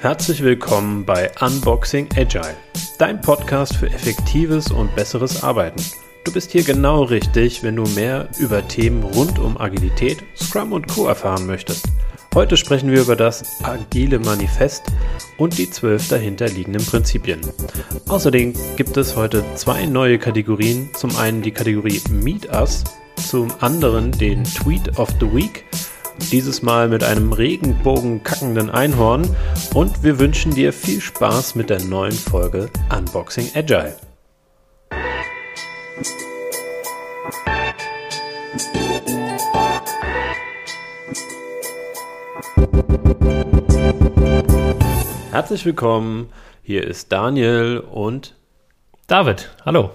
Herzlich willkommen bei Unboxing Agile, dein Podcast für effektives und besseres Arbeiten. Du bist hier genau richtig, wenn du mehr über Themen rund um Agilität, Scrum und Co. erfahren möchtest. Heute sprechen wir über das Agile Manifest und die zwölf dahinterliegenden Prinzipien. Außerdem gibt es heute zwei neue Kategorien. Zum einen die Kategorie Meet Us, zum anderen den Tweet of the Week dieses Mal mit einem Regenbogen kackenden Einhorn und wir wünschen dir viel Spaß mit der neuen Folge Unboxing Agile. Herzlich willkommen, hier ist Daniel und David. Hallo.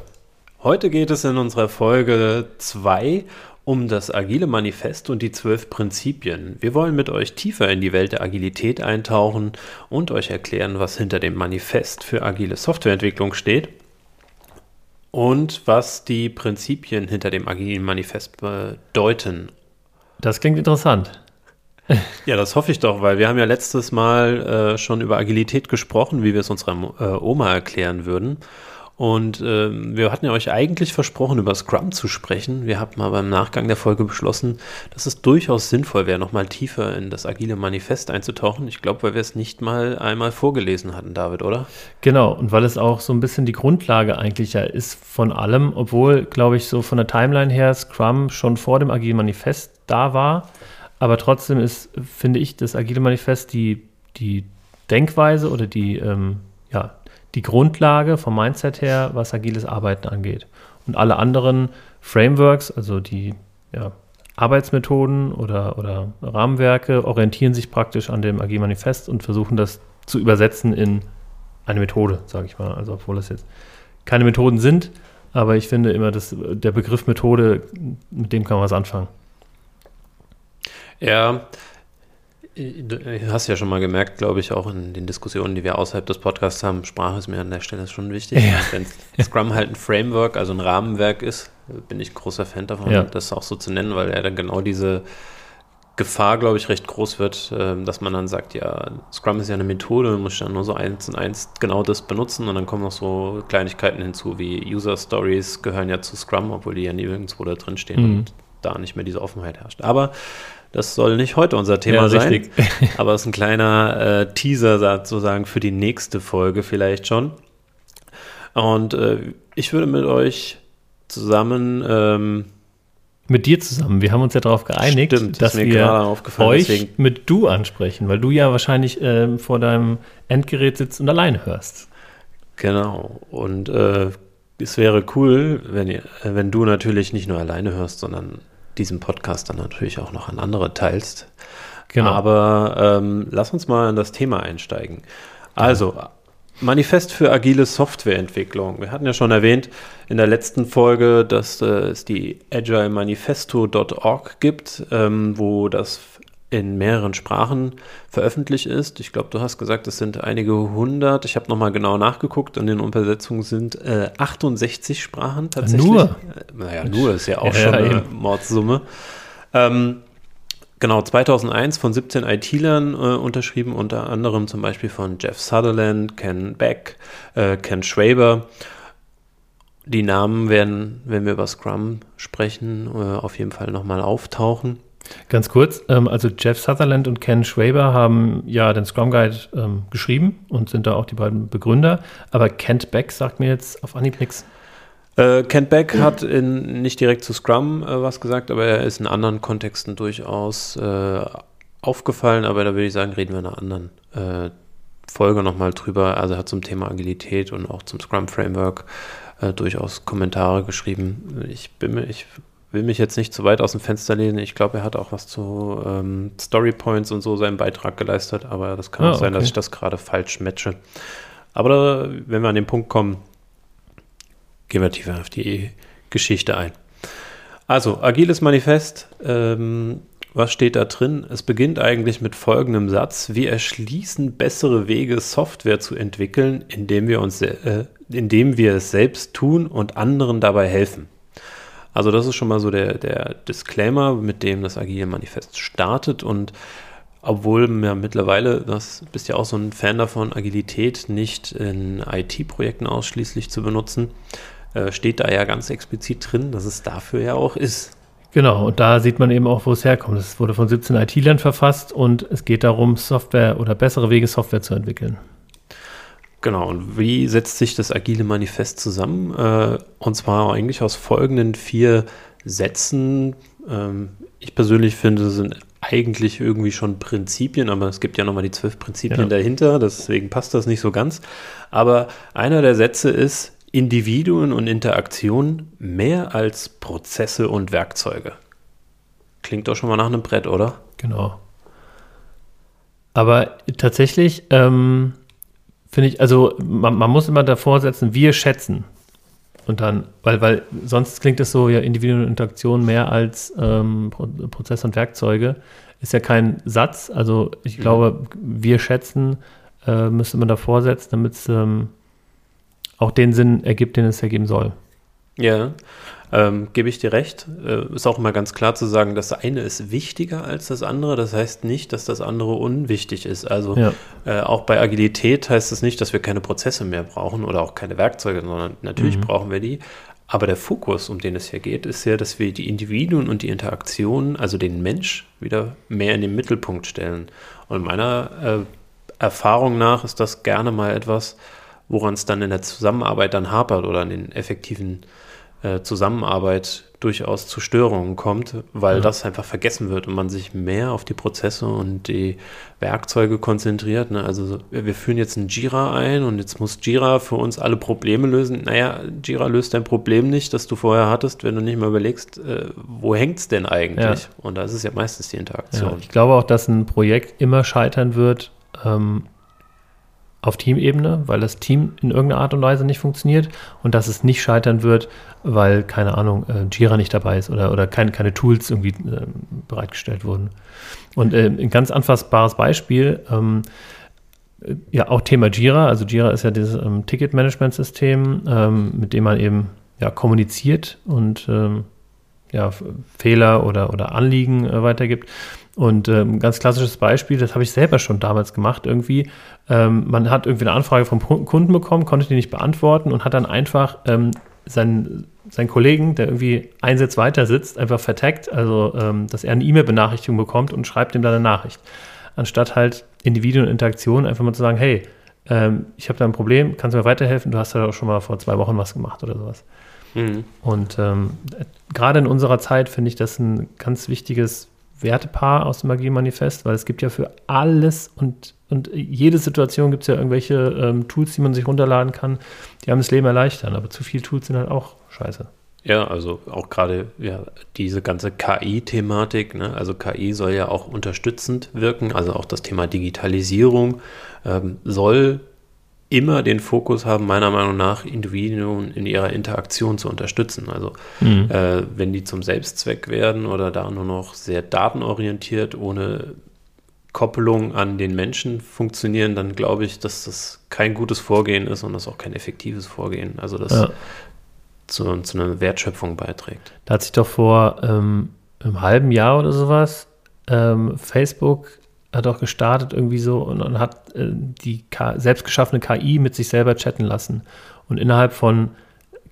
Heute geht es in unserer Folge 2 um das Agile Manifest und die zwölf Prinzipien. Wir wollen mit euch tiefer in die Welt der Agilität eintauchen und euch erklären, was hinter dem Manifest für agile Softwareentwicklung steht und was die Prinzipien hinter dem agilen Manifest bedeuten. Das klingt interessant. Ja, das hoffe ich doch, weil wir haben ja letztes Mal äh, schon über Agilität gesprochen, wie wir es unserer äh, Oma erklären würden. Und äh, wir hatten ja euch eigentlich versprochen, über Scrum zu sprechen. Wir haben aber im Nachgang der Folge beschlossen, dass es durchaus sinnvoll wäre, nochmal tiefer in das agile Manifest einzutauchen. Ich glaube, weil wir es nicht mal einmal vorgelesen hatten, David, oder? Genau, und weil es auch so ein bisschen die Grundlage eigentlich ja ist von allem, obwohl, glaube ich, so von der Timeline her Scrum schon vor dem agile Manifest da war. Aber trotzdem ist, finde ich, das agile Manifest die, die Denkweise oder die, ähm, die Grundlage vom Mindset her, was agiles Arbeiten angeht. Und alle anderen Frameworks, also die ja, Arbeitsmethoden oder, oder Rahmenwerke, orientieren sich praktisch an dem Agile Manifest und versuchen das zu übersetzen in eine Methode, sage ich mal. Also obwohl das jetzt keine Methoden sind, aber ich finde immer, dass der Begriff Methode, mit dem kann man was anfangen. Ja, Du hast ja schon mal gemerkt, glaube ich, auch in den Diskussionen, die wir außerhalb des Podcasts haben, Sprache ist mir an der Stelle schon wichtig. Ja. Wenn Scrum halt ein Framework, also ein Rahmenwerk ist, bin ich großer Fan davon, ja. das auch so zu nennen, weil er dann genau diese Gefahr, glaube ich, recht groß wird, ähm, dass man dann sagt, ja, Scrum ist ja eine Methode, man muss dann nur so eins und eins genau das benutzen und dann kommen noch so Kleinigkeiten hinzu, wie User Stories gehören ja zu Scrum, obwohl die ja nirgendwo da drin stehen mhm. und da nicht mehr diese Offenheit herrscht. Aber das soll nicht heute unser Thema ja, sein, aber es ist ein kleiner äh, Teaser sozusagen für die nächste Folge vielleicht schon. Und äh, ich würde mit euch zusammen ähm, mit dir zusammen. Wir haben uns ja darauf geeinigt, Stimmt, dass wir euch deswegen. mit du ansprechen, weil du ja wahrscheinlich äh, vor deinem Endgerät sitzt und alleine hörst. Genau. Und äh, es wäre cool, wenn, ihr, wenn du natürlich nicht nur alleine hörst, sondern diesen Podcast dann natürlich auch noch an andere teilst. Genau. Aber ähm, lass uns mal in das Thema einsteigen. Also, Manifest für agile Softwareentwicklung. Wir hatten ja schon erwähnt in der letzten Folge, dass äh, es die agilemanifesto.org gibt, ähm, wo das in mehreren Sprachen veröffentlicht ist. Ich glaube, du hast gesagt, es sind einige hundert. Ich habe nochmal genau nachgeguckt. In den Übersetzungen sind äh, 68 Sprachen tatsächlich. Nur? Äh, naja, nur ist ja auch ja, schon ja, eine Mordsumme. Ähm, genau, 2001 von 17 IT-Lern äh, unterschrieben, unter anderem zum Beispiel von Jeff Sutherland, Ken Beck, äh, Ken Schwaber. Die Namen werden, wenn wir über Scrum sprechen, äh, auf jeden Fall nochmal auftauchen. Ganz kurz, ähm, also Jeff Sutherland und Ken Schwaber haben ja den Scrum Guide ähm, geschrieben und sind da auch die beiden Begründer. Aber Kent Beck sagt mir jetzt auf Anhieb nichts. Äh, Kent Beck hat in, nicht direkt zu Scrum äh, was gesagt, aber er ist in anderen Kontexten durchaus äh, aufgefallen. Aber da würde ich sagen, reden wir in einer anderen äh, Folge nochmal drüber. Also er hat zum Thema Agilität und auch zum Scrum Framework äh, durchaus Kommentare geschrieben. Ich bin mir, ich will mich jetzt nicht zu weit aus dem Fenster lehnen. Ich glaube, er hat auch was zu ähm, Story Points und so seinen Beitrag geleistet, aber das kann ah, auch sein, okay. dass ich das gerade falsch matche. Aber da, wenn wir an den Punkt kommen, gehen wir tiefer auf die Geschichte ein. Also, agiles Manifest. Ähm, was steht da drin? Es beginnt eigentlich mit folgendem Satz. Wir erschließen bessere Wege, Software zu entwickeln, indem wir, uns, äh, indem wir es selbst tun und anderen dabei helfen. Also das ist schon mal so der, der Disclaimer, mit dem das Agile Manifest startet und obwohl mir mittlerweile, das bist ja auch so ein Fan davon, Agilität nicht in IT-Projekten ausschließlich zu benutzen, äh, steht da ja ganz explizit drin, dass es dafür ja auch ist. Genau, und da sieht man eben auch, wo es herkommt. Es wurde von 17 IT-Lern verfasst und es geht darum, Software oder bessere Wege, Software zu entwickeln. Genau, und wie setzt sich das agile Manifest zusammen? Äh, und zwar eigentlich aus folgenden vier Sätzen. Ähm, ich persönlich finde, es sind eigentlich irgendwie schon Prinzipien, aber es gibt ja nochmal die zwölf Prinzipien ja. dahinter, deswegen passt das nicht so ganz. Aber einer der Sätze ist, Individuen und Interaktionen mehr als Prozesse und Werkzeuge. Klingt doch schon mal nach einem Brett, oder? Genau. Aber tatsächlich ähm, finde ich, also man, man, muss immer davor setzen, wir schätzen. Und dann, weil, weil sonst klingt es so, ja, Individuen und Interaktionen mehr als ähm, Prozesse und Werkzeuge. Ist ja kein Satz. Also ich mhm. glaube, wir schätzen, äh, müsste man davor setzen, damit es ähm, auch den Sinn ergibt, den es ergeben soll. Ja, ähm, gebe ich dir recht. Äh, ist auch immer ganz klar zu sagen, das eine ist wichtiger als das andere. Das heißt nicht, dass das andere unwichtig ist. Also ja. äh, auch bei Agilität heißt es das nicht, dass wir keine Prozesse mehr brauchen oder auch keine Werkzeuge, sondern natürlich mhm. brauchen wir die. Aber der Fokus, um den es hier geht, ist ja, dass wir die Individuen und die Interaktionen, also den Mensch, wieder mehr in den Mittelpunkt stellen. Und meiner äh, Erfahrung nach ist das gerne mal etwas, woran es dann in der Zusammenarbeit dann hapert oder an den effektiven äh, Zusammenarbeit durchaus zu Störungen kommt, weil ja. das einfach vergessen wird und man sich mehr auf die Prozesse und die Werkzeuge konzentriert. Ne? Also wir führen jetzt ein Jira ein und jetzt muss Jira für uns alle Probleme lösen. Naja, Jira löst dein Problem nicht, das du vorher hattest, wenn du nicht mal überlegst, äh, wo hängt es denn eigentlich? Ja. Und da ist es ja meistens die Interaktion. Ja, ich glaube auch, dass ein Projekt immer scheitern wird, ähm, auf Teamebene, weil das Team in irgendeiner Art und Weise nicht funktioniert und dass es nicht scheitern wird, weil, keine Ahnung, äh, Jira nicht dabei ist oder, oder keine, keine Tools irgendwie äh, bereitgestellt wurden. Und äh, ein ganz anfassbares Beispiel, ähm, äh, ja, auch Thema Jira. Also Jira ist ja dieses ähm, Ticketmanagement-System, ähm, mit dem man eben ja, kommuniziert und ähm, ja, Fehler oder, oder Anliegen äh, weitergibt. Und ähm, ganz klassisches Beispiel, das habe ich selber schon damals gemacht, irgendwie. Ähm, man hat irgendwie eine Anfrage vom Kunden bekommen, konnte die nicht beantworten und hat dann einfach ähm, seinen, seinen Kollegen, der irgendwie einen Sitz weiter sitzt, einfach vertagt, also ähm, dass er eine E-Mail-Benachrichtigung bekommt und schreibt ihm dann eine Nachricht. Anstatt halt Individuen und Interaktionen einfach mal zu sagen, hey, ähm, ich habe da ein Problem, kannst du mir weiterhelfen? Du hast ja auch schon mal vor zwei Wochen was gemacht oder sowas. Mhm. Und ähm, gerade in unserer Zeit finde ich das ein ganz wichtiges Wertepaar aus dem Magie-Manifest, weil es gibt ja für alles und, und jede Situation gibt es ja irgendwelche ähm, Tools, die man sich runterladen kann, die einem das Leben erleichtern, aber zu viele Tools sind halt auch scheiße. Ja, also auch gerade ja, diese ganze KI-Thematik, ne? also KI soll ja auch unterstützend wirken, also auch das Thema Digitalisierung ähm, soll immer den Fokus haben, meiner Meinung nach, Individuen in ihrer Interaktion zu unterstützen. Also mhm. äh, wenn die zum Selbstzweck werden oder da nur noch sehr datenorientiert, ohne Koppelung an den Menschen funktionieren, dann glaube ich, dass das kein gutes Vorgehen ist und das auch kein effektives Vorgehen. Also das ja. zu, zu, einer Wertschöpfung beiträgt. Da hat sich doch vor ähm, einem halben Jahr oder sowas ähm, Facebook hat auch gestartet irgendwie so und, und hat äh, die K selbst geschaffene KI mit sich selber chatten lassen. Und innerhalb von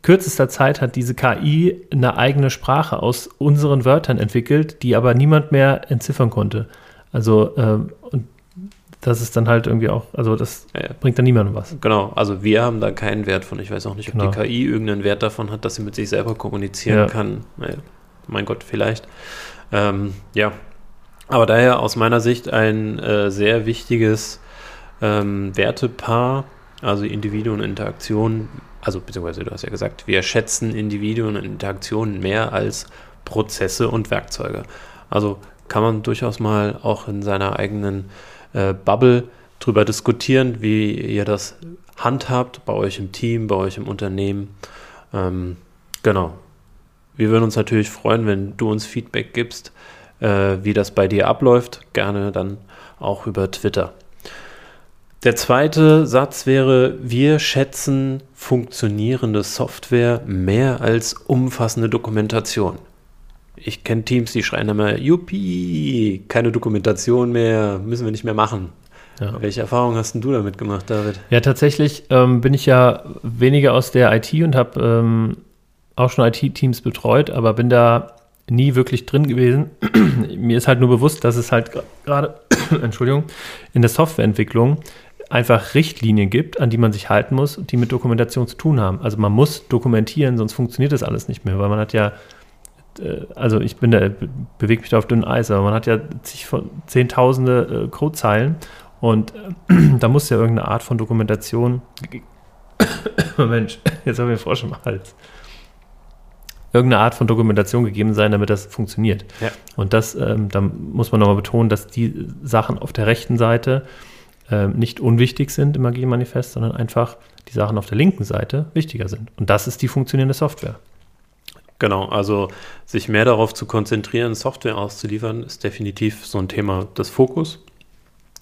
kürzester Zeit hat diese KI eine eigene Sprache aus unseren Wörtern entwickelt, die aber niemand mehr entziffern konnte. Also, ähm, und das ist dann halt irgendwie auch, also das ja, bringt dann niemandem was. Genau, also wir haben da keinen Wert von. Ich weiß auch nicht, ob genau. die KI irgendeinen Wert davon hat, dass sie mit sich selber kommunizieren ja. kann. Naja, mein Gott, vielleicht. Ähm, ja, aber daher aus meiner Sicht ein äh, sehr wichtiges ähm, Wertepaar, also Individuen und Interaktionen, also beziehungsweise du hast ja gesagt, wir schätzen Individuen und Interaktionen mehr als Prozesse und Werkzeuge. Also kann man durchaus mal auch in seiner eigenen äh, Bubble drüber diskutieren, wie ihr das handhabt bei euch im Team, bei euch im Unternehmen. Ähm, genau. Wir würden uns natürlich freuen, wenn du uns Feedback gibst äh, wie das bei dir abläuft, gerne dann auch über Twitter. Der zweite Satz wäre, wir schätzen funktionierende Software mehr als umfassende Dokumentation. ich kenne Teams, die schreien immer, Juppie, keine Dokumentation mehr, müssen wir nicht mehr machen. Ja. Welche Erfahrungen hast du damit gemacht, David? Ja, tatsächlich ähm, bin ich ja weniger aus der IT und habe ähm, auch schon IT-Teams betreut, aber bin da nie wirklich drin gewesen. Mir ist halt nur bewusst, dass es halt gerade, Entschuldigung, in der Softwareentwicklung einfach Richtlinien gibt, an die man sich halten muss die mit Dokumentation zu tun haben. Also man muss dokumentieren, sonst funktioniert das alles nicht mehr, weil man hat ja, äh, also ich bin da, bewege mich da auf dünnem Eis, aber man hat ja zig, zehntausende äh, Codezeilen und äh, da muss ja irgendeine Art von Dokumentation. Mensch, jetzt habe ich einen Frosch im Hals irgendeine Art von Dokumentation gegeben sein, damit das funktioniert. Ja. Und das, ähm, da muss man nochmal betonen, dass die Sachen auf der rechten Seite ähm, nicht unwichtig sind im Agile-Manifest, sondern einfach die Sachen auf der linken Seite wichtiger sind. Und das ist die funktionierende Software. Genau, also sich mehr darauf zu konzentrieren, Software auszuliefern, ist definitiv so ein Thema des Fokus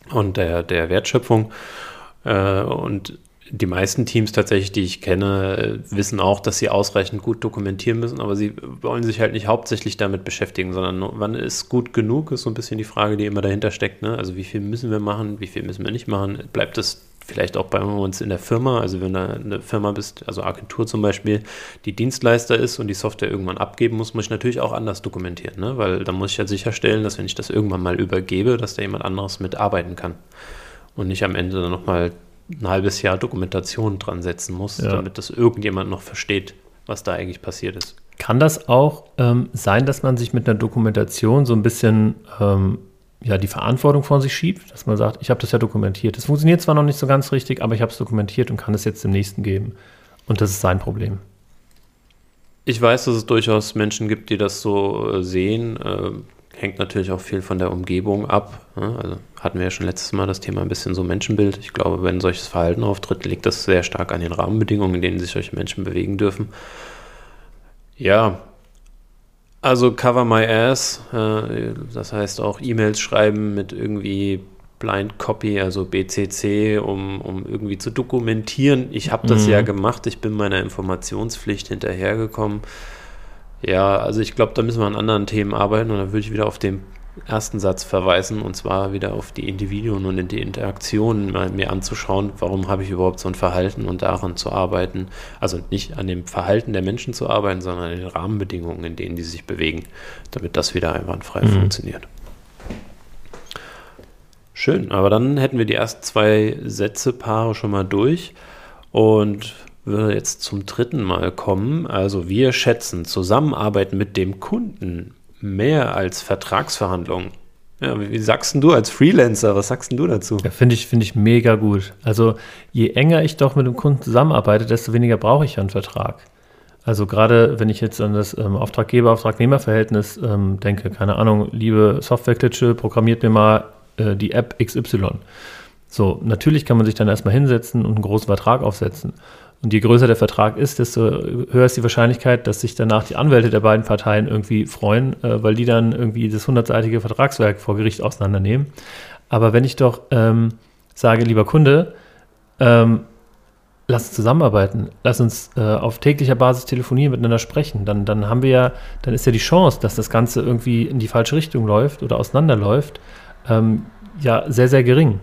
und der, der Wertschöpfung. Äh, und die meisten Teams tatsächlich, die ich kenne, wissen auch, dass sie ausreichend gut dokumentieren müssen, aber sie wollen sich halt nicht hauptsächlich damit beschäftigen, sondern wann ist gut genug, ist so ein bisschen die Frage, die immer dahinter steckt. Ne? Also wie viel müssen wir machen, wie viel müssen wir nicht machen? Bleibt es vielleicht auch bei uns in der Firma, also wenn du eine Firma bist, also Agentur zum Beispiel, die Dienstleister ist und die Software irgendwann abgeben muss, muss ich natürlich auch anders dokumentieren, ne? weil dann muss ich ja sicherstellen, dass wenn ich das irgendwann mal übergebe, dass da jemand anderes mitarbeiten kann und nicht am Ende dann nochmal ein halbes Jahr Dokumentation dran setzen muss, ja. damit das irgendjemand noch versteht, was da eigentlich passiert ist. Kann das auch ähm, sein, dass man sich mit einer Dokumentation so ein bisschen ähm, ja, die Verantwortung von sich schiebt, dass man sagt, ich habe das ja dokumentiert. Das funktioniert zwar noch nicht so ganz richtig, aber ich habe es dokumentiert und kann es jetzt dem Nächsten geben. Und das ist sein Problem. Ich weiß, dass es durchaus Menschen gibt, die das so äh, sehen. Äh, hängt natürlich auch viel von der Umgebung ab. Ne? Also hatten wir ja schon letztes Mal das Thema ein bisschen so Menschenbild. Ich glaube, wenn solches Verhalten auftritt, liegt das sehr stark an den Rahmenbedingungen, in denen sich solche Menschen bewegen dürfen. Ja, also Cover My Ass, äh, das heißt auch E-Mails schreiben mit irgendwie Blind Copy, also BCC, um, um irgendwie zu dokumentieren. Ich habe das mhm. ja gemacht, ich bin meiner Informationspflicht hinterhergekommen. Ja, also ich glaube, da müssen wir an anderen Themen arbeiten und dann würde ich wieder auf den ersten Satz verweisen und zwar wieder auf die Individuen und in die Interaktionen mir anzuschauen, warum habe ich überhaupt so ein Verhalten und daran zu arbeiten. Also nicht an dem Verhalten der Menschen zu arbeiten, sondern an den Rahmenbedingungen, in denen die sich bewegen, damit das wieder einwandfrei mhm. funktioniert. Schön, aber dann hätten wir die ersten zwei Sätze-Paare schon mal durch und würde jetzt zum dritten Mal kommen. Also wir schätzen Zusammenarbeit mit dem Kunden mehr als Vertragsverhandlungen. Ja, wie, sagst du als Freelancer, was sagst du dazu? Ja, finde ich, find ich mega gut. Also je enger ich doch mit dem Kunden zusammenarbeite, desto weniger brauche ich einen Vertrag. Also gerade wenn ich jetzt an das ähm, Auftraggeber-Auftragnehmer-Verhältnis ähm, denke, keine Ahnung, liebe Softwareklitsche, programmiert mir mal äh, die App XY. So, natürlich kann man sich dann erstmal hinsetzen und einen großen Vertrag aufsetzen. Und je größer der Vertrag ist, desto höher ist die Wahrscheinlichkeit, dass sich danach die Anwälte der beiden Parteien irgendwie freuen, äh, weil die dann irgendwie das hundertseitige Vertragswerk vor Gericht auseinandernehmen. Aber wenn ich doch ähm, sage, lieber Kunde, ähm, lass uns zusammenarbeiten, lass uns äh, auf täglicher Basis telefonieren, miteinander sprechen, dann, dann haben wir ja, dann ist ja die Chance, dass das Ganze irgendwie in die falsche Richtung läuft oder auseinanderläuft, ähm, ja sehr, sehr gering.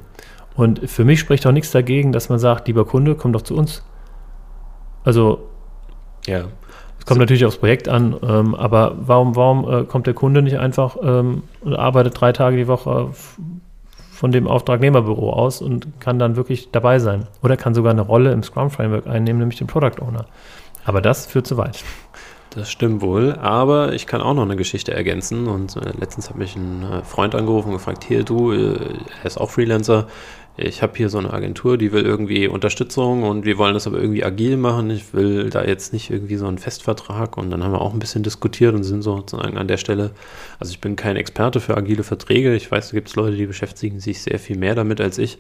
Und für mich spricht auch nichts dagegen, dass man sagt, lieber Kunde, komm doch zu uns. Also, ja. Es kommt so. natürlich aufs Projekt an, ähm, aber warum, warum äh, kommt der Kunde nicht einfach ähm, und arbeitet drei Tage die Woche von dem Auftragnehmerbüro aus und kann dann wirklich dabei sein? Oder kann sogar eine Rolle im Scrum Framework einnehmen, nämlich den Product Owner. Aber das führt zu weit. Das stimmt wohl, aber ich kann auch noch eine Geschichte ergänzen. Und äh, letztens hat mich ein äh, Freund angerufen und gefragt: Hier, du, äh, er ist auch Freelancer ich habe hier so eine Agentur, die will irgendwie Unterstützung und wir wollen das aber irgendwie agil machen. Ich will da jetzt nicht irgendwie so einen Festvertrag und dann haben wir auch ein bisschen diskutiert und sind sozusagen an der Stelle, also ich bin kein Experte für agile Verträge. Ich weiß, da gibt es Leute, die beschäftigen sich sehr viel mehr damit als ich.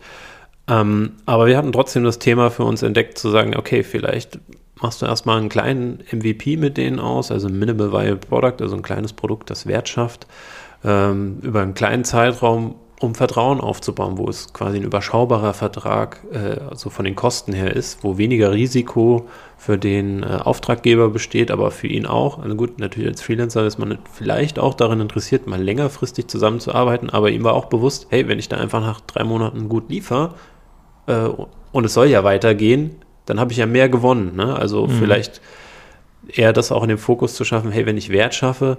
Ähm, aber wir hatten trotzdem das Thema für uns entdeckt, zu sagen, okay, vielleicht machst du erstmal einen kleinen MVP mit denen aus, also Minimal Viable Product, also ein kleines Produkt, das Wert schafft, ähm, über einen kleinen Zeitraum um Vertrauen aufzubauen, wo es quasi ein überschaubarer Vertrag äh, also von den Kosten her ist, wo weniger Risiko für den äh, Auftraggeber besteht, aber für ihn auch. Also gut, natürlich als Freelancer ist man vielleicht auch daran interessiert, mal längerfristig zusammenzuarbeiten, aber ihm war auch bewusst, hey, wenn ich da einfach nach drei Monaten gut liefere äh, und es soll ja weitergehen, dann habe ich ja mehr gewonnen. Ne? Also mhm. vielleicht eher das auch in den Fokus zu schaffen, hey, wenn ich Wert schaffe,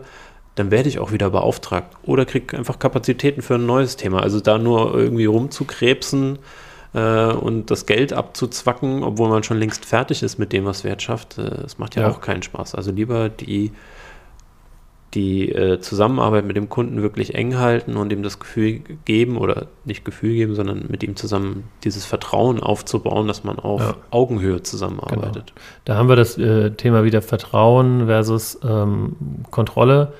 dann werde ich auch wieder beauftragt oder kriege einfach Kapazitäten für ein neues Thema. Also da nur irgendwie rumzukrebsen äh, und das Geld abzuzwacken, obwohl man schon längst fertig ist mit dem, was Wert schafft, äh, das macht ja, ja, auch keinen Spaß. Also lieber die, die äh, Zusammenarbeit mit dem Kunden wirklich eng halten und ihm das Gefühl geben oder nicht Gefühl geben, sondern mit ihm zusammen dieses Vertrauen aufzubauen, dass man auf ja. Augenhöhe zusammenarbeitet. Genau. Da haben wir das äh, Thema wieder Vertrauen versus ähm, Kontrolle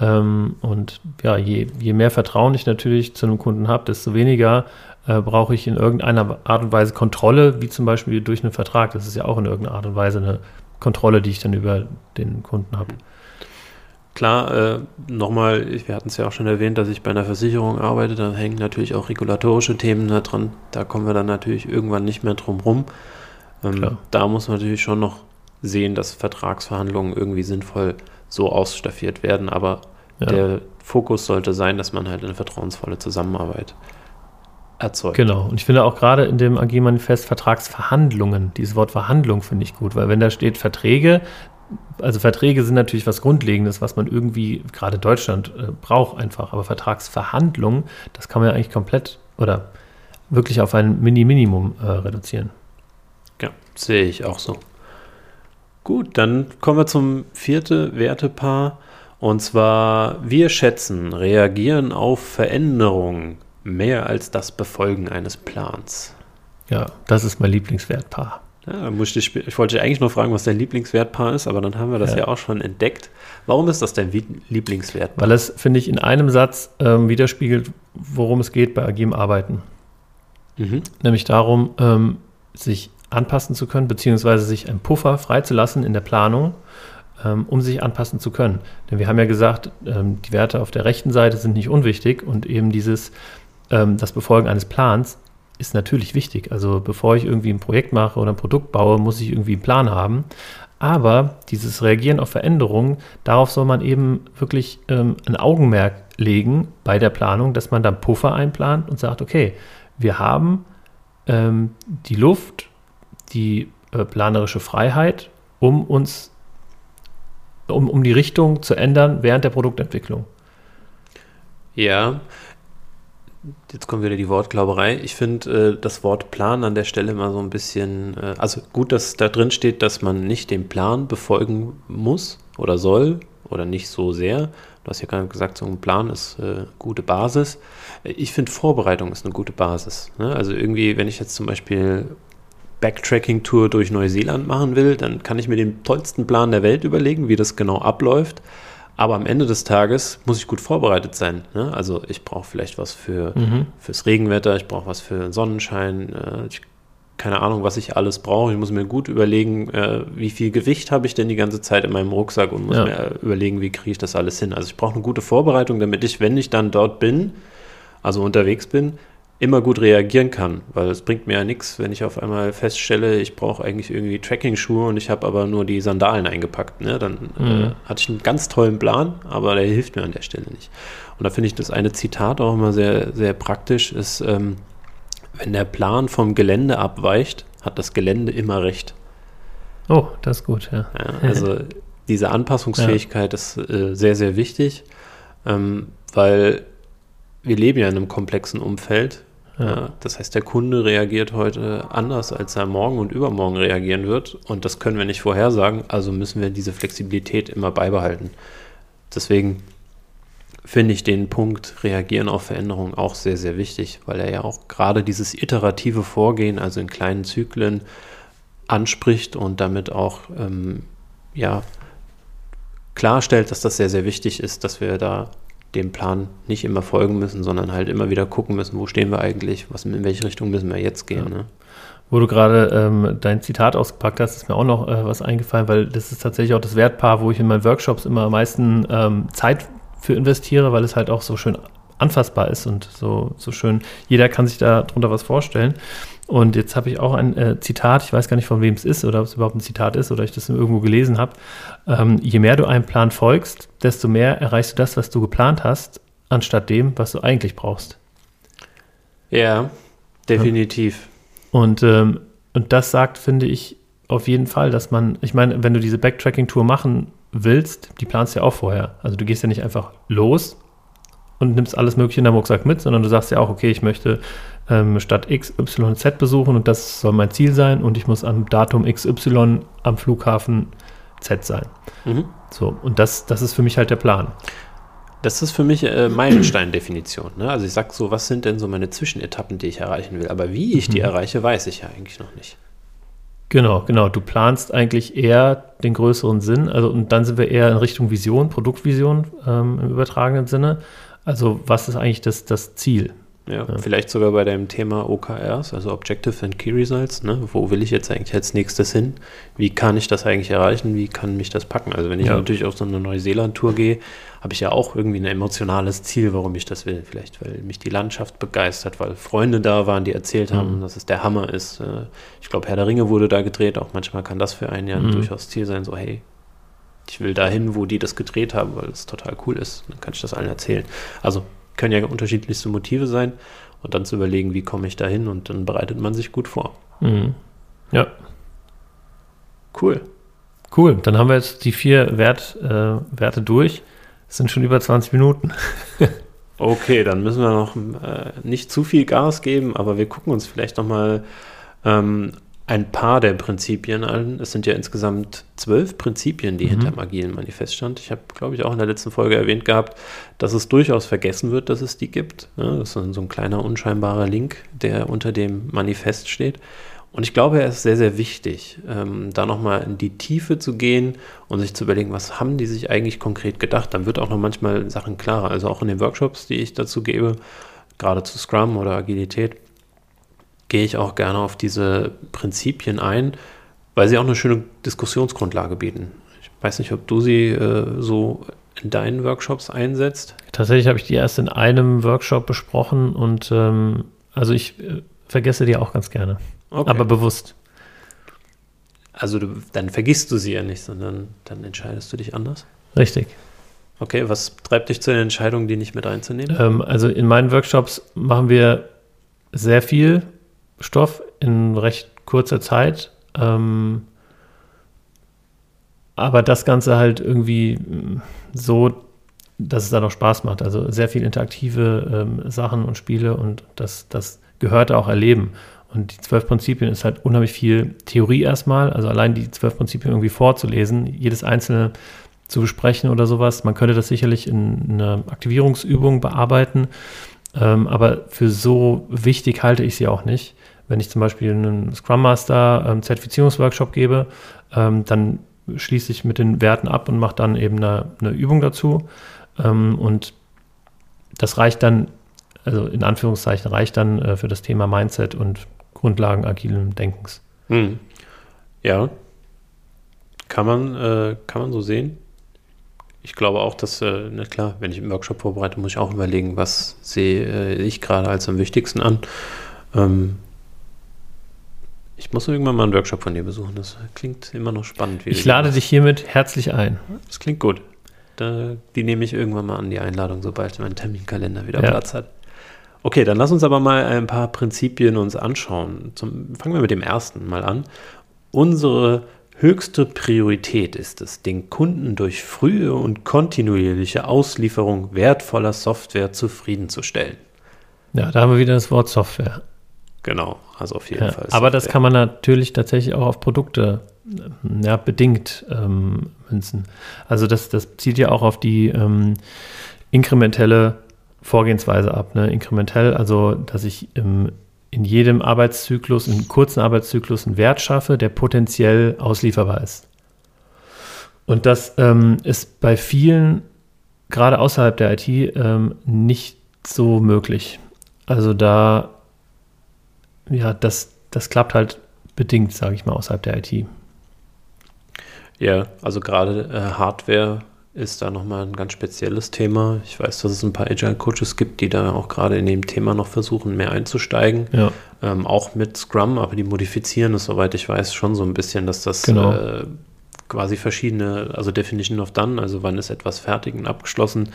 ähm, und ja, je, je mehr Vertrauen ich natürlich zu einem Kunden habe, desto weniger äh, brauche ich in irgendeiner Art und Weise Kontrolle, wie zum Beispiel durch einen Vertrag. Das ist ja auch in irgendeiner Art und Weise eine Kontrolle, die ich dann über den Kunden habe. Klar, äh, nochmal, wir hatten es ja auch schon erwähnt, dass ich bei einer Versicherung arbeite, da hängen natürlich auch regulatorische Themen da dran. Da kommen wir dann natürlich irgendwann nicht mehr drum rum. Ähm, da muss man natürlich schon noch sehen, dass Vertragsverhandlungen irgendwie sinnvoll so ausstaffiert werden, aber ja. der Fokus sollte sein, dass man halt eine vertrauensvolle Zusammenarbeit erzeugt. Genau, und ich finde auch gerade in dem AG-Manifest Vertragsverhandlungen, dieses Wort Verhandlung finde ich gut, weil wenn da steht Verträge, also Verträge sind natürlich was Grundlegendes, was man irgendwie gerade Deutschland äh, braucht einfach, aber Vertragsverhandlungen, das kann man ja eigentlich komplett oder wirklich auf ein Mini-Minimum äh, reduzieren. Ja, sehe ich auch so. Gut, dann kommen wir zum vierten Wertepaar. Und zwar, wir schätzen, reagieren auf Veränderungen mehr als das Befolgen eines Plans. Ja, das ist mein Lieblingswertpaar. Ja, musste ich, ich wollte eigentlich nur fragen, was dein Lieblingswertpaar ist, aber dann haben wir das ja, ja auch schon entdeckt. Warum ist das dein Lieblingswertpaar? Weil es, finde ich, in einem Satz ähm, widerspiegelt, worum es geht bei agilem Arbeiten. Mhm. Nämlich darum, ähm, sich anpassen zu können, beziehungsweise sich einen Puffer freizulassen in der Planung, ähm, um sich anpassen zu können. Denn wir haben ja gesagt, ähm, die Werte auf der rechten Seite sind nicht unwichtig und eben dieses, ähm, das Befolgen eines Plans ist natürlich wichtig. Also bevor ich irgendwie ein Projekt mache oder ein Produkt baue, muss ich irgendwie einen Plan haben. Aber dieses Reagieren auf Veränderungen, darauf soll man eben wirklich ähm, ein Augenmerk legen bei der Planung, dass man dann Puffer einplant und sagt, okay, wir haben ähm, die Luft die äh, planerische Freiheit, um uns, um, um die Richtung zu ändern während der Produktentwicklung. Ja, jetzt kommt wieder die Wortglauberei. Ich finde äh, das Wort Plan an der Stelle immer so ein bisschen, äh, also gut, dass da drin steht, dass man nicht den Plan befolgen muss oder soll oder nicht so sehr. Du hast ja gerade gesagt, so ein Plan ist äh, gute Basis. Ich finde Vorbereitung ist eine gute Basis. Ne? Also irgendwie, wenn ich jetzt zum Beispiel Backtracking-Tour durch Neuseeland machen will, dann kann ich mir den tollsten Plan der Welt überlegen, wie das genau abläuft. Aber am Ende des Tages muss ich gut vorbereitet sein. Ne? Also ich brauche vielleicht was für, mhm. fürs Regenwetter, ich brauche was für Sonnenschein, äh, ich, keine Ahnung, was ich alles brauche. Ich muss mir gut überlegen, äh, wie viel Gewicht habe ich denn die ganze Zeit in meinem Rucksack und muss ja. mir überlegen, wie kriege ich das alles hin. Also ich brauche eine gute Vorbereitung, damit ich, wenn ich dann dort bin, also unterwegs bin, immer gut reagieren kann, weil es bringt mir ja nichts, wenn ich auf einmal feststelle, ich brauche eigentlich irgendwie Tracking-Schuhe und ich habe aber nur die Sandalen eingepackt. Ne? Dann äh, mhm. äh, hatte ich einen ganz tollen Plan, aber der hilft mir an der Stelle nicht. Und da finde ich das eine Zitat auch immer sehr, sehr praktisch, ist, ähm, wenn der Plan vom Gelände abweicht, hat das Gelände immer recht. Oh, das ist gut, ja. ja also diese Anpassungsfähigkeit ja. ist äh, sehr, sehr wichtig, ähm, weil wir leben ja in einem komplexen Umfeld. Ja. Das heißt, der Kunde reagiert heute anders, als er morgen und übermorgen reagieren wird. Und das können wir nicht vorhersagen. Also müssen wir diese Flexibilität immer beibehalten. Deswegen finde ich den Punkt Reagieren auf Veränderungen auch sehr, sehr wichtig, weil er ja auch gerade dieses iterative Vorgehen, also in kleinen Zyklen, anspricht und damit auch ähm, ja, klarstellt, dass das sehr, sehr wichtig ist, dass wir da dem Plan nicht immer folgen müssen, sondern halt immer wieder gucken müssen, wo stehen wir eigentlich, was, in welche Richtung müssen wir jetzt gehen. Ne? Wo du gerade ähm, dein Zitat ausgepackt hast, ist mir auch noch äh, was eingefallen, weil das ist tatsächlich auch das Wertpaar, wo ich in meinen Workshops immer am meisten ähm, Zeit für investiere, weil es halt auch so schön anfassbar ist und so, so schön. Jeder kann sich darunter was vorstellen. Und jetzt habe ich auch ein äh, Zitat, ich weiß gar nicht, von wem es ist oder ob es überhaupt ein Zitat ist oder ich das irgendwo gelesen habe. Ähm, je mehr du einem Plan folgst, desto mehr erreichst du das, was du geplant hast, anstatt dem, was du eigentlich brauchst. Ja, definitiv. Und, ähm, und das sagt, finde ich, auf jeden Fall, dass man, ich meine, wenn du diese Backtracking-Tour machen willst, die planst du ja auch vorher. Also du gehst ja nicht einfach los und nimmst alles Mögliche in deinem Rucksack mit, sondern du sagst ja auch, okay, ich möchte ähm, Stadt X, Y, Z besuchen und das soll mein Ziel sein und ich muss am Datum XY am Flughafen Z sein. Mhm. So, und das, das ist für mich halt der Plan. Das ist für mich äh, Meilenstein-Definition. Ne? Also ich sage so, was sind denn so meine Zwischenetappen, die ich erreichen will? Aber wie ich die mhm. erreiche, weiß ich ja eigentlich noch nicht. Genau, genau. Du planst eigentlich eher den größeren Sinn. Also und dann sind wir eher in Richtung Vision, Produktvision ähm, im übertragenen Sinne. Also was ist eigentlich das, das Ziel? Ja, ja, vielleicht sogar bei dem Thema OKRs, also Objective and Key Results. Ne? Wo will ich jetzt eigentlich als nächstes hin? Wie kann ich das eigentlich erreichen? Wie kann mich das packen? Also wenn ich ja. natürlich auf so eine Neuseeland-Tour gehe, habe ich ja auch irgendwie ein emotionales Ziel, warum ich das will. Vielleicht, weil mich die Landschaft begeistert, weil Freunde da waren, die erzählt haben, mhm. dass es der Hammer ist. Äh, ich glaube, Herr der Ringe wurde da gedreht. Auch manchmal kann das für einen ja mhm. durchaus Ziel sein, so hey, ich will dahin, wo die das gedreht haben, weil es total cool ist. Dann kann ich das allen erzählen. Also können ja unterschiedlichste Motive sein und dann zu überlegen, wie komme ich da hin und dann bereitet man sich gut vor. Mhm. Ja. Cool. Cool, dann haben wir jetzt die vier Wert, äh, Werte durch. Es sind schon über 20 Minuten. okay, dann müssen wir noch äh, nicht zu viel Gas geben, aber wir gucken uns vielleicht noch mal ähm, ein paar der Prinzipien an. Es sind ja insgesamt zwölf Prinzipien, die mhm. hinter dem agilen Manifest stand. Ich habe, glaube ich, auch in der letzten Folge erwähnt gehabt, dass es durchaus vergessen wird, dass es die gibt. Ja, das ist so ein kleiner unscheinbarer Link, der unter dem Manifest steht. Und ich glaube, er ist sehr, sehr wichtig, ähm, da nochmal in die Tiefe zu gehen und sich zu überlegen, was haben die sich eigentlich konkret gedacht. Dann wird auch noch manchmal Sachen klarer. Also auch in den Workshops, die ich dazu gebe, gerade zu Scrum oder Agilität, gehe ich auch gerne auf diese Prinzipien ein, weil sie auch eine schöne Diskussionsgrundlage bieten. Ich weiß nicht, ob du sie äh, so in deinen Workshops einsetzt. Tatsächlich habe ich die erst in einem Workshop besprochen und ähm, also ich äh, vergesse die auch ganz gerne, okay. aber bewusst. Also du, dann vergisst du sie ja nicht, sondern dann entscheidest du dich anders? Richtig. Okay, was treibt dich zu der Entscheidung, die nicht mit reinzunehmen? Ähm, also in meinen Workshops machen wir sehr viel Stoff in recht kurzer Zeit. Ähm, aber das Ganze halt irgendwie mm, so, dass es dann auch Spaß macht. Also sehr viel interaktive ähm, Sachen und Spiele und das, das gehört auch erleben. Und die zwölf Prinzipien ist halt unheimlich viel Theorie erstmal. Also allein die zwölf Prinzipien irgendwie vorzulesen, jedes einzelne zu besprechen oder sowas. Man könnte das sicherlich in einer Aktivierungsübung bearbeiten. Ähm, aber für so wichtig halte ich sie auch nicht. Wenn ich zum Beispiel einen Scrum Master ähm, Zertifizierungsworkshop gebe, ähm, dann schließe ich mit den Werten ab und mache dann eben eine, eine Übung dazu. Ähm, und das reicht dann, also in Anführungszeichen, reicht dann äh, für das Thema Mindset und Grundlagen agilen Denkens. Hm. Ja, kann man, äh, kann man so sehen. Ich glaube auch, dass, äh, na klar, wenn ich einen Workshop vorbereite, muss ich auch überlegen, was sehe äh, ich gerade als am wichtigsten an. Ähm, ich muss irgendwann mal einen Workshop von dir besuchen. Das klingt immer noch spannend. ich lade dich hiermit herzlich ein. Das klingt gut. Da, die nehme ich irgendwann mal an, die Einladung, sobald mein Terminkalender wieder ja. Platz hat. Okay, dann lass uns aber mal ein paar Prinzipien uns anschauen. Zum, fangen wir mit dem ersten mal an. Unsere höchste Priorität ist es, den Kunden durch frühe und kontinuierliche Auslieferung wertvoller Software zufriedenzustellen. Ja, da haben wir wieder das Wort Software. Genau, also auf jeden ja, Fall. Aber das kann man natürlich tatsächlich auch auf Produkte ja, bedingt ähm, münzen. Also das, das zielt ja auch auf die ähm, inkrementelle Vorgehensweise ab. Ne? Inkrementell, also dass ich im, in jedem Arbeitszyklus, in kurzen Arbeitszyklus einen Wert schaffe, der potenziell auslieferbar ist. Und das ähm, ist bei vielen, gerade außerhalb der IT, ähm, nicht so möglich. Also da ja, das, das klappt halt bedingt, sage ich mal, außerhalb der IT. Ja, also gerade äh, Hardware ist da nochmal ein ganz spezielles Thema. Ich weiß, dass es ein paar Agile Coaches gibt, die da auch gerade in dem Thema noch versuchen, mehr einzusteigen. Ja. Ähm, auch mit Scrum, aber die modifizieren es, soweit ich weiß, schon so ein bisschen, dass das Genau. äh, quasi verschiedene, also Definition of Done, also wann ist etwas fertig und abgeschlossen,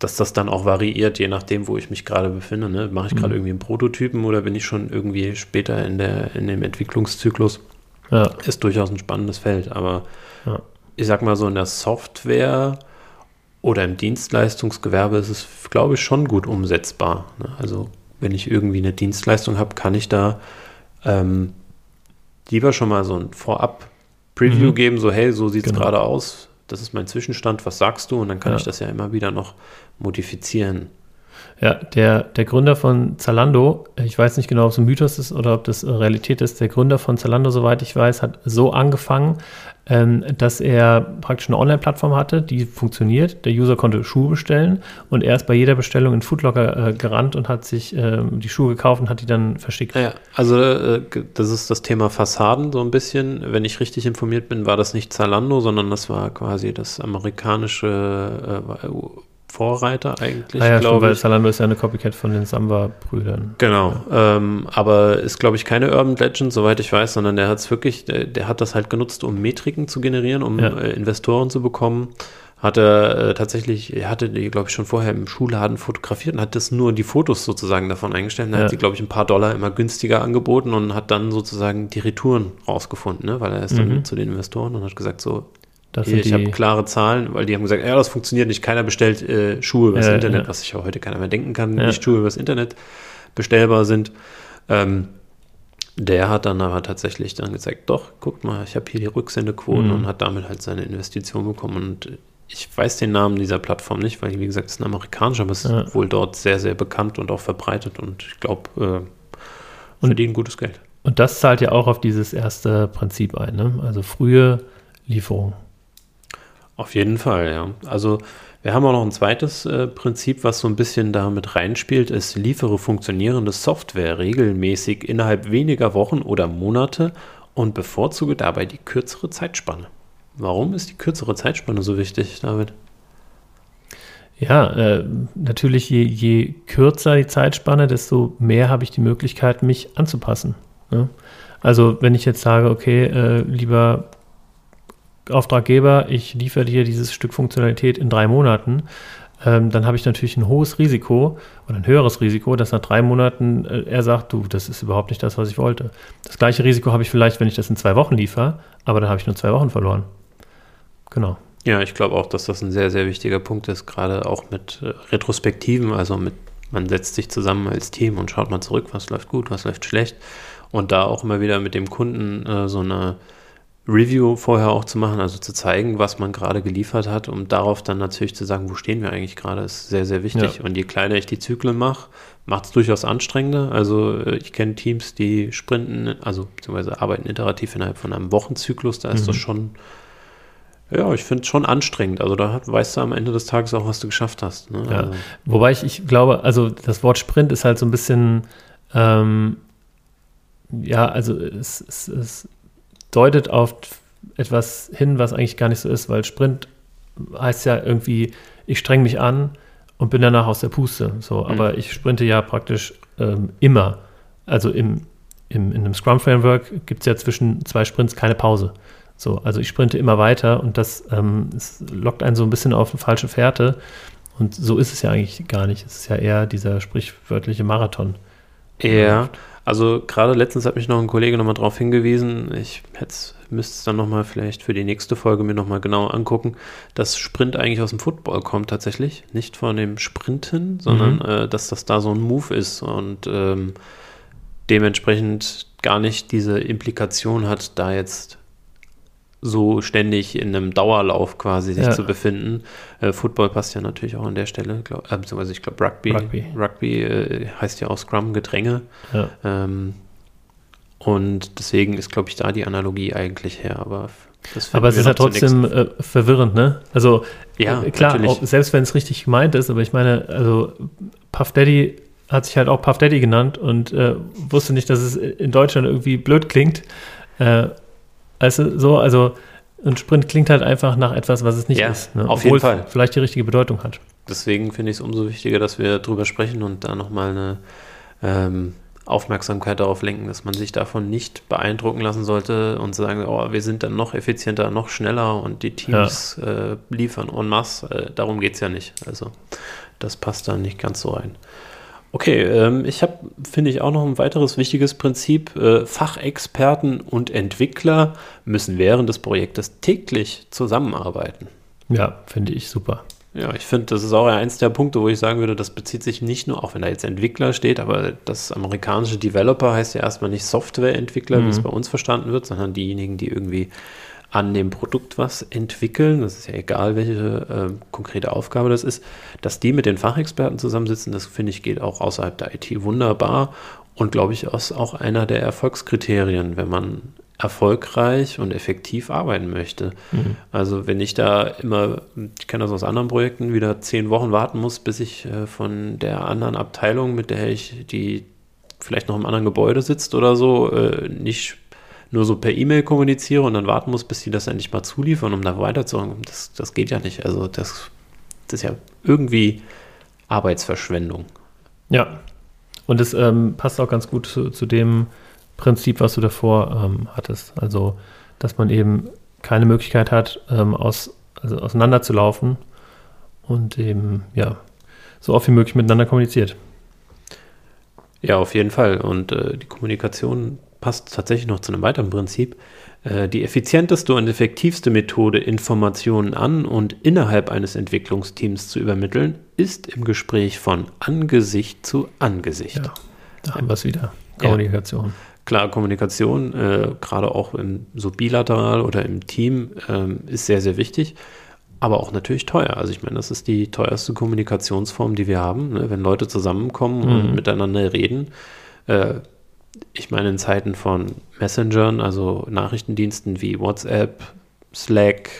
dass das dann auch variiert, je nachdem, wo ich mich gerade befinde. Ne? Mache ich gerade Mhm. irgendwie einen Prototypen oder bin ich schon irgendwie später in, der, in dem Entwicklungszyklus? Ja, Ist durchaus ein spannendes Feld, aber Ja. Ich sag mal so in der Software oder im Dienstleistungsgewerbe ist es, glaube ich, schon gut umsetzbar. Ne? Also wenn ich irgendwie eine Dienstleistung habe, kann ich da ähm, lieber schon mal so ein Vorab-Preview Mhm. geben, so hey, so sieht es Genau. gerade aus, das ist mein Zwischenstand, was sagst du? Und dann kann Ja. ich das ja immer wieder noch modifizieren. Ja, der, der Gründer von Zalando, ich weiß nicht genau, ob es ein Mythos ist oder ob das äh, Realität ist, der Gründer von Zalando, soweit ich weiß, hat so angefangen, ähm, dass er praktisch eine Online-Plattform hatte, die funktioniert. Der User konnte Schuhe bestellen und er ist bei jeder Bestellung in Foodlocker äh, gerannt und hat sich ähm, die Schuhe gekauft und hat die dann verschickt. Ja, also äh, das ist das Thema Fassaden so ein bisschen. Wenn ich richtig informiert bin, war das nicht Zalando, sondern das war quasi das amerikanische äh, Vorreiter eigentlich, Ah ja, stimmt, glaube weil. Zalando ist ja eine Copycat von den Samba-Brüdern. Genau, ähm, aber ist, glaube ich, keine Urban Legend, soweit ich weiß, sondern der hat es wirklich, der, der hat das halt genutzt, um Metriken zu generieren, um Ja. äh, Investoren zu bekommen. Hat er äh, tatsächlich, er hatte die, glaube ich, schon vorher im Schuhladen fotografiert und hat das nur die Fotos sozusagen davon eingestellt. Und er Ja. hat die, glaube ich, ein paar Dollar immer günstiger angeboten und hat dann sozusagen die Retouren rausgefunden, ne? weil er ist dann Mhm. zu den Investoren und hat gesagt, so, hier, ich habe klare Zahlen, weil die haben gesagt, ja, das funktioniert nicht. Keiner bestellt äh, Schuhe übers Ja, Internet, ja. was sich ja heute keiner mehr denken kann, Ja. nicht Schuhe übers Internet bestellbar sind. Ähm, der hat dann aber tatsächlich dann gesagt, doch, guckt mal, ich habe hier die Rücksendequoten Mhm. und hat damit halt seine Investition bekommen. Und ich weiß den Namen dieser Plattform nicht, weil, wie gesagt, es ist ein amerikanischer, aber es ist Ja. wohl dort sehr, sehr bekannt und auch verbreitet. Und ich glaube, äh, Und- verdienen gutes Geld. und das zahlt ja auch auf dieses erste Prinzip ein, ne? also frühe Lieferung. Auf jeden Fall, ja. Also wir haben auch noch ein zweites äh, Prinzip, was so ein bisschen damit reinspielt, ist, liefere funktionierende Software regelmäßig innerhalb weniger Wochen oder Monate und bevorzuge dabei die kürzere Zeitspanne. Warum ist die kürzere Zeitspanne so wichtig, David? Ja, äh, natürlich, je, je kürzer die Zeitspanne, desto mehr habe ich die Möglichkeit, mich anzupassen. Ne? Also, wenn ich jetzt sage, okay, äh, lieber Auftraggeber, ich liefere dir dieses Stück Funktionalität in drei Monaten, ähm, dann habe ich natürlich ein hohes Risiko oder ein höheres Risiko, dass nach drei Monaten äh, er sagt, du, das ist überhaupt nicht das, was ich wollte. Das gleiche Risiko habe ich vielleicht, wenn ich das in zwei Wochen liefere, aber dann habe ich nur zwei Wochen verloren. Genau. Ja, ich glaube auch, dass das ein sehr, sehr wichtiger Punkt ist, gerade auch mit äh, Retrospektiven, also mit, man setzt sich zusammen als Team und schaut mal zurück, was läuft gut, was läuft schlecht und da auch immer wieder mit dem Kunden äh, so eine Review vorher auch zu machen, also zu zeigen, was man gerade geliefert hat, um darauf dann natürlich zu sagen, wo stehen wir eigentlich gerade, ist sehr, sehr wichtig. Ja. Und je kleiner ich die Zyklen mache, macht es durchaus anstrengender. Also äh, ich kenne Teams, die sprinten, also beziehungsweise arbeiten iterativ innerhalb von einem Wochenzyklus, da ist Mhm. das schon ja, ich finde es schon anstrengend. Also da hat, weißt du am Ende des Tages auch, was du geschafft hast. Ne? Ja. Also, Wobei ich, ich glaube, also das Wort Sprint ist halt so ein bisschen, ähm, ja, also es, es deutet auf etwas hin, was eigentlich gar nicht so ist, weil Sprint heißt ja irgendwie, ich streng mich an und bin danach aus der Puste. So, Mhm. aber ich sprinte ja praktisch ähm, immer. Also im, im, in einem Scrum-Framework gibt es ja zwischen zwei Sprints keine Pause. So, also ich sprinte immer weiter und das ähm, es lockt einen so ein bisschen auf eine falsche Fährte. Und so ist es ja eigentlich gar nicht. Es ist ja eher dieser sprichwörtliche Marathon. ja, also gerade letztens hat mich noch ein Kollege nochmal darauf hingewiesen, ich hätte müsste es dann nochmal vielleicht für die nächste Folge mir nochmal genau angucken, dass Sprint eigentlich aus dem Football kommt tatsächlich, nicht von dem Sprinten, sondern Mhm. äh, dass das da so ein Move ist und ähm, dementsprechend gar nicht diese Implikation hat, da jetzt so ständig in einem Dauerlauf quasi sich Ja. zu befinden. Äh, Football passt ja natürlich auch an der Stelle, glaub, äh, beziehungsweise ich glaube Rugby. Rugby. Rugby äh, heißt ja auch Scrum, Gedränge. Ja. Ähm, und deswegen ist, glaube ich, da die Analogie eigentlich her. Aber Aber es ist ja trotzdem äh, verwirrend, ne? Also Ja, äh, klar, natürlich. auch, selbst wenn es richtig gemeint ist, aber ich meine, also Puff Daddy hat sich halt auch Puff Daddy genannt und äh, wusste nicht, dass es in Deutschland irgendwie blöd klingt. Äh, also so, also Und Sprint klingt halt einfach nach etwas, was es nicht ja, ist. Ne? Auf jeden Fall. Vielleicht die richtige Bedeutung hat. Deswegen finde ich es umso wichtiger, dass wir drüber sprechen und da nochmal eine ähm, Aufmerksamkeit darauf lenken, dass man sich davon nicht beeindrucken lassen sollte und sagen, oh, wir sind dann noch effizienter, noch schneller und die Teams ja. äh, liefern en masse. Äh, darum geht es ja nicht. Also das passt da nicht ganz so rein. Okay, ähm, ich habe, finde ich, auch noch ein weiteres wichtiges Prinzip. Äh, Fachexperten und Entwickler müssen während des Projektes täglich zusammenarbeiten. Ja, finde ich super. Ja, ich finde, das ist auch eins der Punkte, wo ich sagen würde, das bezieht sich nicht nur, auch wenn da jetzt Entwickler steht, aber das amerikanische Developer heißt ja erstmal nicht Softwareentwickler, mhm. wie es bei uns verstanden wird, sondern diejenigen, die irgendwie an dem Produkt was entwickeln, das ist ja egal, welche äh, konkrete Aufgabe das ist, dass die mit den Fachexperten zusammensitzen, das finde ich geht auch außerhalb der IT wunderbar und glaube ich ist auch einer der Erfolgskriterien, wenn man erfolgreich und effektiv arbeiten möchte. Mhm. Also wenn ich da immer, ich kenne das aus anderen Projekten, wieder zehn Wochen warten muss, bis ich äh, von der anderen Abteilung, mit der ich die vielleicht noch im anderen Gebäude sitzt oder so, äh, nicht nur so per E-Mail kommuniziere und dann warten muss, bis die das endlich mal zuliefern, um da weiterzukommen. Das, das geht ja nicht. Also das, das ist ja irgendwie Arbeitsverschwendung. Ja. Und das ähm, passt auch ganz gut zu, zu dem, Prinzip, was du davor ähm, hattest. Also, dass man eben keine Möglichkeit hat, ähm, aus, also auseinanderzulaufen und eben, ja, so oft wie möglich miteinander kommuniziert. Ja, auf jeden Fall. Und äh, die Kommunikation passt tatsächlich noch zu einem weiteren Prinzip. Äh, die effizienteste und effektivste Methode, Informationen an und innerhalb eines Entwicklungsteams zu übermitteln, ist im Gespräch von Angesicht zu Angesicht. Ja, da haben wir es wieder. Kommunikation. Ja. Klar, Kommunikation, äh, gerade auch im, so bilateral oder im Team, ähm, ist sehr, sehr wichtig, aber auch natürlich teuer. Also ich meine, das ist die teuerste Kommunikationsform, die wir haben, ne? wenn Leute zusammenkommen mhm. und miteinander reden. Äh, ich meine, in Zeiten von Messengern, also Nachrichtendiensten wie WhatsApp, Slack,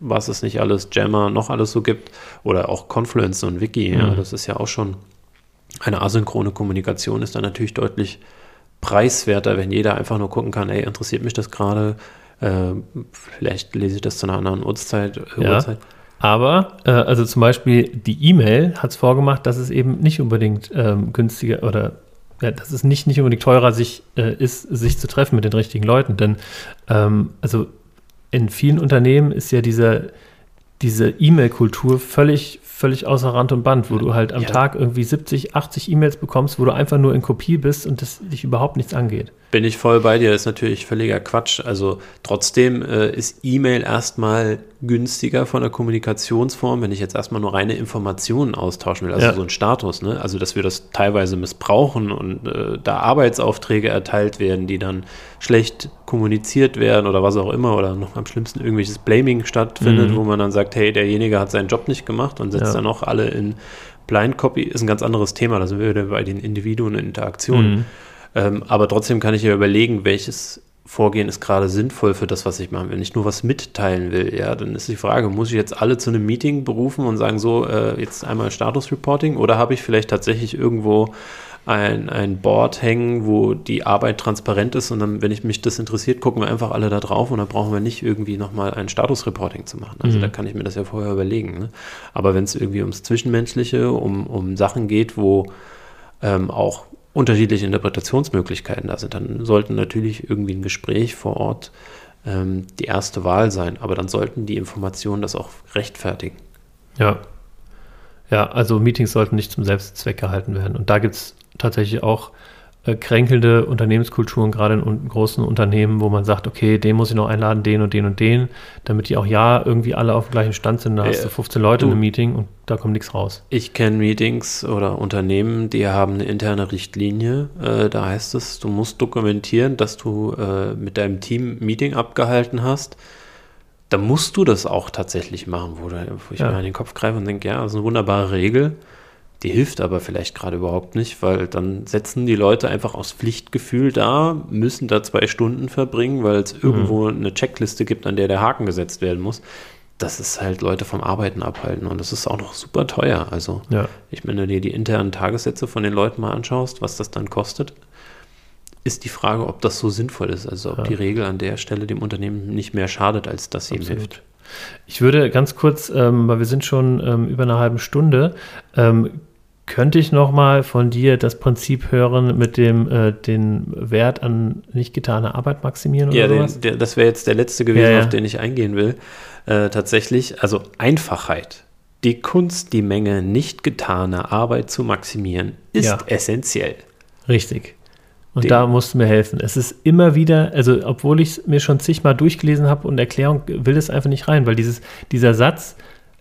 was es nicht alles, Jammer, noch alles so gibt, oder auch Confluence und Wiki, mhm. ja, das ist ja auch schon eine asynchrone Kommunikation, ist dann natürlich deutlich preiswerter, wenn jeder einfach nur gucken kann, ey, interessiert mich das gerade? Äh, vielleicht lese ich das zu einer anderen Uhrzeit. Äh, ja, Uhrzeit. Aber, äh, also zum Beispiel die E-Mail hat es vorgemacht, dass es eben nicht unbedingt ähm, günstiger oder ja, dass es nicht, nicht unbedingt teurer sich, äh, ist, sich zu treffen mit den richtigen Leuten. Denn ähm, also in vielen Unternehmen ist ja diese, diese E-Mail-Kultur völlig, völlig außer Rand und Band, wo du halt am ja. Tag irgendwie 70, 80 E-Mails bekommst, wo du einfach nur in Kopie bist und das dich überhaupt nichts angeht. Bin ich voll bei dir, das ist natürlich völliger Quatsch. Also trotzdem äh, ist E-Mail erstmal günstiger von der Kommunikationsform, wenn ich jetzt erstmal nur reine Informationen austauschen will, also ja. so ein Status, ne? Also dass wir das teilweise missbrauchen und äh, da Arbeitsaufträge erteilt werden, die dann schlecht kommuniziert werden oder was auch immer, oder noch am schlimmsten irgendwelches Blaming stattfindet, mhm. wo man dann sagt, hey, derjenige hat seinen Job nicht gemacht und setzt ja. dann auch alle in Blind Copy, ist ein ganz anderes Thema, da sind wir wieder bei den Individuen und Interaktionen. Mhm. Ähm, aber trotzdem kann ich ja überlegen, welches Vorgehen ist gerade sinnvoll für das, was ich mache. Wenn ich nur was mitteilen will, ja, dann ist die Frage, muss ich jetzt alle zu einem Meeting berufen und sagen, so, äh, jetzt einmal Status Reporting oder habe ich vielleicht tatsächlich irgendwo ein, ein Board hängen, wo die Arbeit transparent ist und dann, wenn ich mich das interessiert, gucken wir einfach alle da drauf und dann brauchen wir nicht irgendwie nochmal ein Status-Reporting zu machen. Also mhm. da kann ich mir das ja vorher überlegen. Ne? Aber wenn es irgendwie ums Zwischenmenschliche, um, um Sachen geht, wo ähm, auch unterschiedliche Interpretationsmöglichkeiten da sind, dann sollten natürlich irgendwie ein Gespräch vor Ort ähm, die erste Wahl sein, aber dann sollten die Informationen das auch rechtfertigen. Ja. Ja, also Meetings sollten nicht zum Selbstzweck gehalten werden. Und da gibt es tatsächlich auch äh, kränkelnde Unternehmenskulturen, gerade in großen Unternehmen, wo man sagt, okay, den muss ich noch einladen, den und den und den, damit die auch ja irgendwie alle auf dem gleichen Stand sind. Da hast du 15 Leute du, in einem Meeting und da kommt nichts raus. Ich kenne Meetings oder Unternehmen, die haben eine interne Richtlinie. Äh, da heißt es, du musst dokumentieren, dass du äh, mit deinem Team Meeting abgehalten hast. Da musst du das auch tatsächlich machen, wo, wo ich ja. mir an den Kopf greife und denke, ja, das ist eine wunderbare Regel. Die hilft aber vielleicht gerade überhaupt nicht, weil dann setzen die Leute einfach aus Pflichtgefühl da, müssen da zwei Stunden verbringen, weil es mhm. irgendwo eine Checkliste gibt, an der der Haken gesetzt werden muss. Das ist halt Leute vom Arbeiten abhalten und das ist auch noch super teuer. Also, ja. ich meine, wenn du dir die internen Tagessätze von den Leuten mal anschaust, was das dann kostet. Ist die Frage, ob das so sinnvoll ist. Also ob Ja. die Regel an der Stelle dem Unternehmen nicht mehr schadet, als dass sie ihm hilft. Ich würde ganz kurz, ähm, weil wir sind schon ähm, über eine halbe Stunde, ähm, könnte ich noch mal von dir das Prinzip hören mit dem äh, den Wert an nicht getaner Arbeit maximieren Ja, oder den, der, das wäre jetzt der letzte gewesen, Ja, ja. auf den ich eingehen will. Äh, tatsächlich, also Einfachheit. Die Kunst, die Menge nicht getaner Arbeit zu maximieren, ist essentiell. Richtig. Und da musst du mir helfen. Es ist immer wieder, also obwohl ich es mir schon zigmal durchgelesen habe und Erklärung will es einfach nicht rein, weil dieses, dieser Satz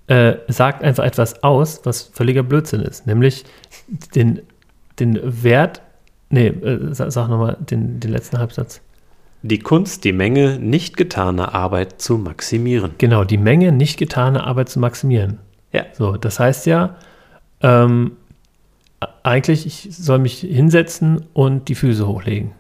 äh, sagt einfach etwas aus, was völliger Blödsinn ist. Nämlich den, den Wert, nee, äh, sag, sag nochmal den, den letzten Halbsatz. Die Kunst, die Menge nicht getaner Arbeit zu maximieren. Genau, die Menge nicht getane Arbeit zu maximieren. Ja. So, das heißt ja, ähm, eigentlich, ich soll mich hinsetzen und die Füße hochlegen.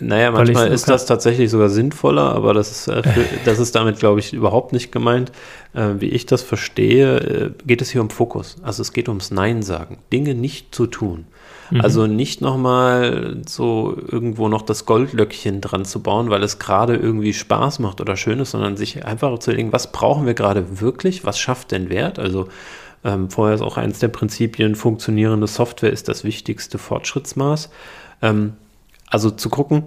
Naja, manchmal ist das tatsächlich sogar sinnvoller, aber das ist, äh, für, das ist damit, glaube ich, überhaupt nicht gemeint. Äh, wie ich das verstehe, äh, geht es hier um Fokus. Also es geht ums Nein sagen, Dinge nicht zu tun. Mhm. Also nicht nochmal so irgendwo noch das Goldlöckchen dran zu bauen, weil es gerade irgendwie Spaß macht oder schön ist, sondern sich einfach zu überlegen, was brauchen wir gerade wirklich, was schafft denn Wert? Also ähm, vorher ist auch eins der Prinzipien, funktionierende Software ist das wichtigste Fortschrittsmaß. Ähm, also zu gucken,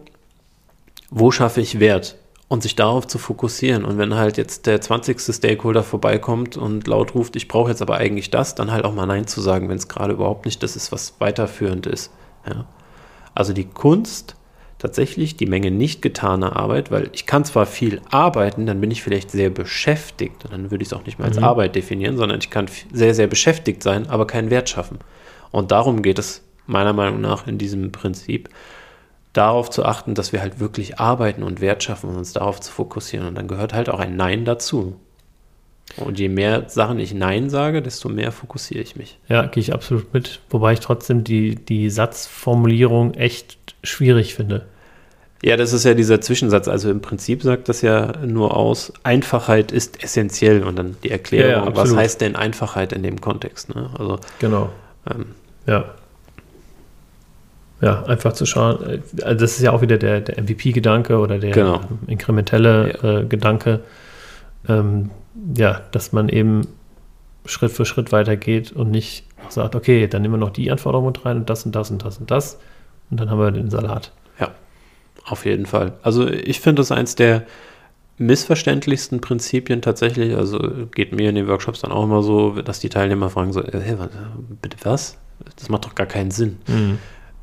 wo schaffe ich Wert und sich darauf zu fokussieren. Und wenn halt jetzt der 20. Stakeholder vorbeikommt und laut ruft, ich brauche jetzt aber eigentlich das, dann halt auch mal Nein zu sagen, wenn es gerade überhaupt nicht das ist, was weiterführend ist. Ja. Also die Kunst, tatsächlich die Menge nicht getaner Arbeit, weil ich kann zwar viel arbeiten, dann bin ich vielleicht sehr beschäftigt. Und dann würde ich es auch nicht mehr als Mhm. Arbeit definieren, sondern ich kann sehr, sehr beschäftigt sein, aber keinen Wert schaffen. Und darum geht es meiner Meinung nach in diesem Prinzip, darauf zu achten, dass wir halt wirklich arbeiten und Wert schaffen und uns darauf zu fokussieren. Und dann gehört halt auch ein Nein dazu. Und je mehr Sachen ich Nein sage, desto mehr fokussiere ich mich. Ja, gehe ich absolut mit. Wobei ich trotzdem die, die Satzformulierung echt schwierig finde. Ja, das ist ja dieser Zwischensatz. Also im Prinzip sagt das ja nur aus, Einfachheit ist essentiell. Und dann die Erklärung, Ja, ja, was heißt denn Einfachheit in dem Kontext? Ne? Also Genau. ähm, Ja. Ja, einfach zu schauen. Also das ist ja auch wieder der, der MVP-Gedanke oder der Genau. inkrementelle äh, Gedanke. Ähm, ja, dass man eben Schritt für Schritt weitergeht und nicht sagt, okay, dann nehmen wir noch die Anforderung mit rein und das und das und das und das. Und dann haben wir den Salat. Auf jeden Fall. Also ich finde das eins der missverständlichsten Prinzipien tatsächlich. Also geht mir in den Workshops dann auch immer so, dass die Teilnehmer fragen so, äh, hey, was, bitte was? Das macht doch gar keinen Sinn.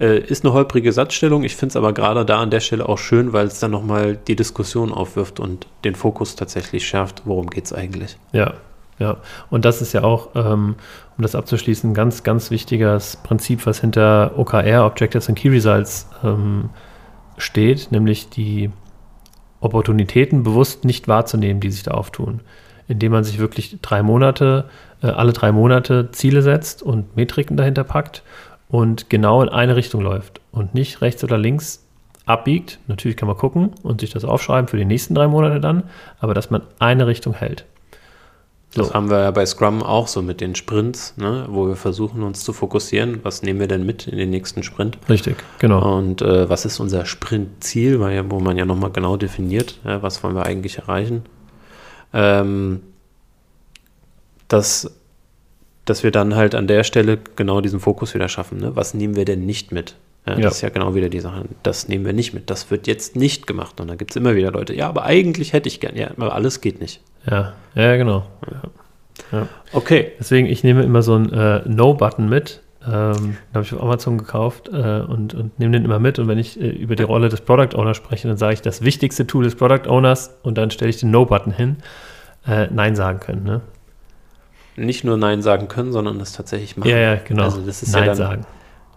Äh, ist eine holprige Satzstellung. Ich finde es aber gerade da an der Stelle auch schön, weil es dann nochmal die Diskussion aufwirft und den Fokus tatsächlich schärft. Worum geht es eigentlich? Ja, ja. Und das ist ja auch, ähm, um das abzuschließen, ein ganz, ganz wichtiges Prinzip, was hinter OKR, Objectives and Key Results, ähm, steht, nämlich die Opportunitäten bewusst nicht wahrzunehmen, die sich da auftun. Indem man sich wirklich drei Monate, äh, alle drei Monate Ziele setzt und Metriken dahinter packt und genau in eine Richtung läuft und nicht rechts oder links abbiegt. Natürlich kann man gucken und sich das aufschreiben für die nächsten drei Monate dann, aber dass man eine Richtung hält. Das So. haben wir ja bei Scrum auch so mit den Sprints, ne, wo wir versuchen, uns zu fokussieren. Was nehmen wir denn mit in den nächsten Sprint? Richtig, genau. Und äh, was ist unser Sprintziel, weil wo man ja nochmal genau definiert, ja, was wollen wir eigentlich erreichen. Ähm, dass, dass wir dann halt an der Stelle genau diesen Fokus wieder schaffen. Ne? Was nehmen wir denn nicht mit? Ja, Ja. Das ist ja genau wieder die Sache. Das nehmen wir nicht mit. Das wird jetzt nicht gemacht. Und dann gibt es immer wieder Leute, ja, aber eigentlich hätte ich gern. Ja, aber alles geht nicht. Ja, ja, genau. Okay. Deswegen, ich nehme immer so einen äh, No-Button mit. Ähm, den habe ich auf Amazon gekauft äh, und, und nehme den immer mit. Und wenn ich äh, über die Rolle des Product Owners spreche, dann sage ich, das wichtigste Tool des Product Owners und dann stelle ich den No-Button hin. Äh, Nein sagen können. Ne? Nicht nur Nein sagen können, sondern das tatsächlich machen. Ja, ja, genau. Also das ist Nein ja dann, sagen.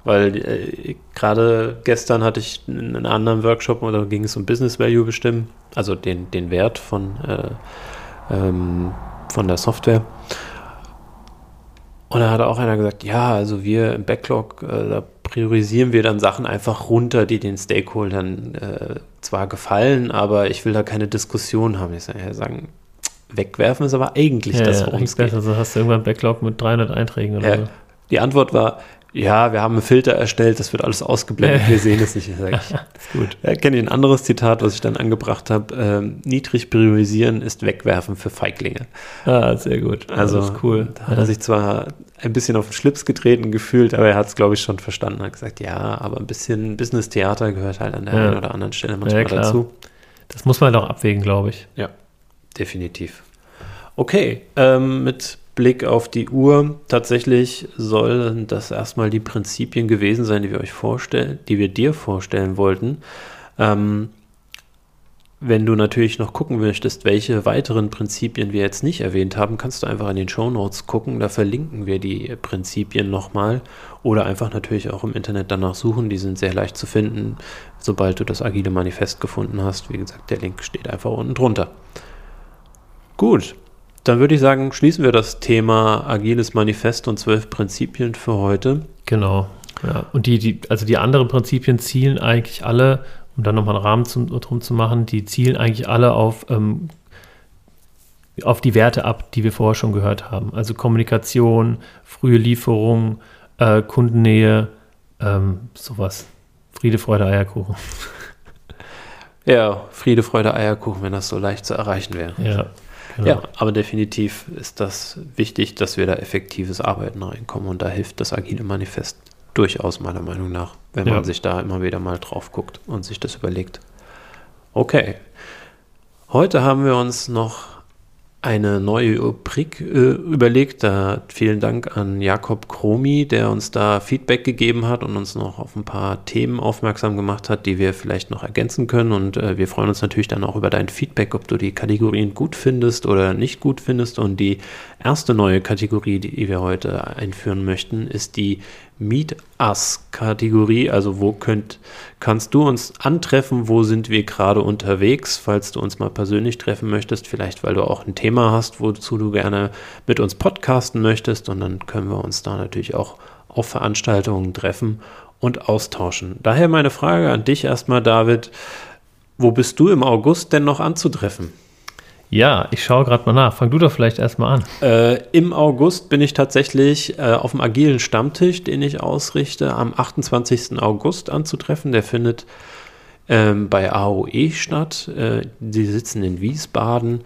Weil äh, gerade gestern hatte ich einen anderen Workshop, da ging es um Business Value bestimmen, also den, den Wert von, äh, ähm, von der Software. Und da hat auch einer gesagt, ja, also wir im Backlog, äh, da priorisieren wir dann Sachen einfach runter, die den Stakeholdern äh, zwar gefallen, aber ich will da keine Diskussion haben. Ich sage, ja, sagen, wegwerfen ist aber eigentlich Ja, das, ja, worum es eigentlich geht. Also hast du irgendwann einen Backlog mit 300 Einträgen oder Ja. so. Die Antwort war, ja, wir haben einen Filter erstellt, das wird alles ausgeblendet, wir sehen es nicht. Ich gut. Ja, kenne ich ein anderes Zitat, was ich dann angebracht habe. Ähm, niedrig priorisieren ist wegwerfen für Feiglinge. Ah, sehr gut. Also, das ist cool. Da hat er sich zwar ein bisschen auf den Schlips getreten gefühlt, aber er hat es, glaube ich, schon verstanden. Hat gesagt, ja, aber ein bisschen Business-Theater gehört halt an der ja. einen oder anderen Stelle manchmal ja, dazu. Das muss man doch abwägen, glaube ich. Ja, definitiv. Okay, ähm, mit Blick auf die Uhr, tatsächlich sollen das erstmal die Prinzipien gewesen sein, die wir euch vorstellen, die wir dir vorstellen wollten. Ähm, wenn du natürlich noch gucken möchtest, welche weiteren Prinzipien wir jetzt nicht erwähnt haben, kannst du einfach in den Show Notes gucken. Da verlinken wir die Prinzipien nochmal oder einfach natürlich auch im Internet danach suchen. Die sind sehr leicht zu finden, sobald du das agile Manifest gefunden hast. Wie gesagt, der Link steht einfach unten drunter. Gut, dann würde ich sagen, schließen wir das Thema agiles Manifest und zwölf Prinzipien für heute. Genau. Ja. Und die, die, also die anderen Prinzipien zielen eigentlich alle um dann nochmal einen Rahmen zum, drum zu machen, die zielen eigentlich alle auf, ähm, auf die Werte ab, die wir vorher schon gehört haben. Also Kommunikation, frühe Lieferung, äh, Kundennähe, ähm, sowas. Friede, Freude, Eierkuchen. Ja, Friede, Freude, Eierkuchen, wenn das so leicht zu erreichen wäre. Ja. Genau. Ja, aber definitiv ist das wichtig, dass wir da effektives Arbeiten reinkommen und da hilft das agile Manifest durchaus meiner Meinung nach, wenn ja. man sich da immer wieder mal drauf guckt und sich das überlegt. Okay. Heute haben wir uns noch eine neue Rubrik äh, überlegt. Da vielen Dank an Jakob Kromi, der uns da Feedback gegeben hat und uns noch auf ein paar Themen aufmerksam gemacht hat, die wir vielleicht noch ergänzen können. Und äh, wir freuen uns natürlich dann auch über dein Feedback, ob du die Kategorien gut findest oder nicht gut findest. Und die erste neue Kategorie, die wir heute einführen möchten, ist die Meet Us-Kategorie. Also wo könnt, kannst du uns antreffen? Wo sind wir gerade unterwegs? Falls du uns mal persönlich treffen möchtest, vielleicht weil du auch ein Thema hast, wozu du gerne mit uns podcasten möchtest. Und dann können wir uns da natürlich auch auf Veranstaltungen treffen und austauschen. Daher meine Frage an dich erstmal, David. Wo bist du im August denn noch anzutreffen? Ja, ich schaue gerade mal nach. Fang du doch vielleicht erstmal an. Äh, Im August bin ich tatsächlich äh, auf dem agilen Stammtisch, den ich ausrichte, am 28. August anzutreffen. Der findet ähm, bei AOE statt. Äh, die sitzen in Wiesbaden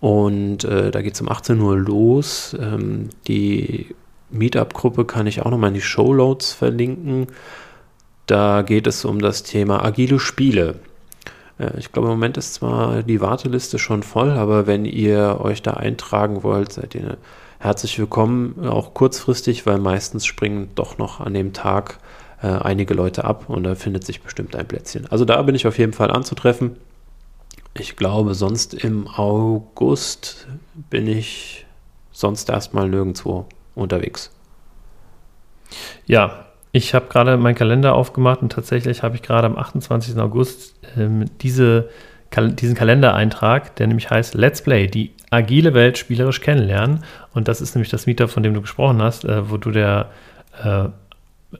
und äh, da geht es um 18 Uhr los. Ähm, die Meetup-Gruppe kann ich auch nochmal in die Showloads verlinken. Da geht es um das Thema agile Spiele. Äh, ich glaube, im Moment ist zwar die Warteliste schon voll, aber wenn ihr euch da eintragen wollt, seid ihr herzlich willkommen, auch kurzfristig, weil meistens springen doch noch an dem Tag äh, einige Leute ab und da findet sich bestimmt ein Plätzchen. Also da bin ich auf jeden Fall anzutreffen. Ich glaube, sonst im August bin ich sonst erstmal nirgendwo unterwegs. Ja, ich habe gerade meinen Kalender aufgemacht und tatsächlich habe ich gerade am 28. August ähm, diese, Kal diesen Kalendereintrag, der nämlich heißt Let's Play, die agile Welt spielerisch kennenlernen. Und das ist nämlich das Meetup, von dem du gesprochen hast, äh, wo du der äh,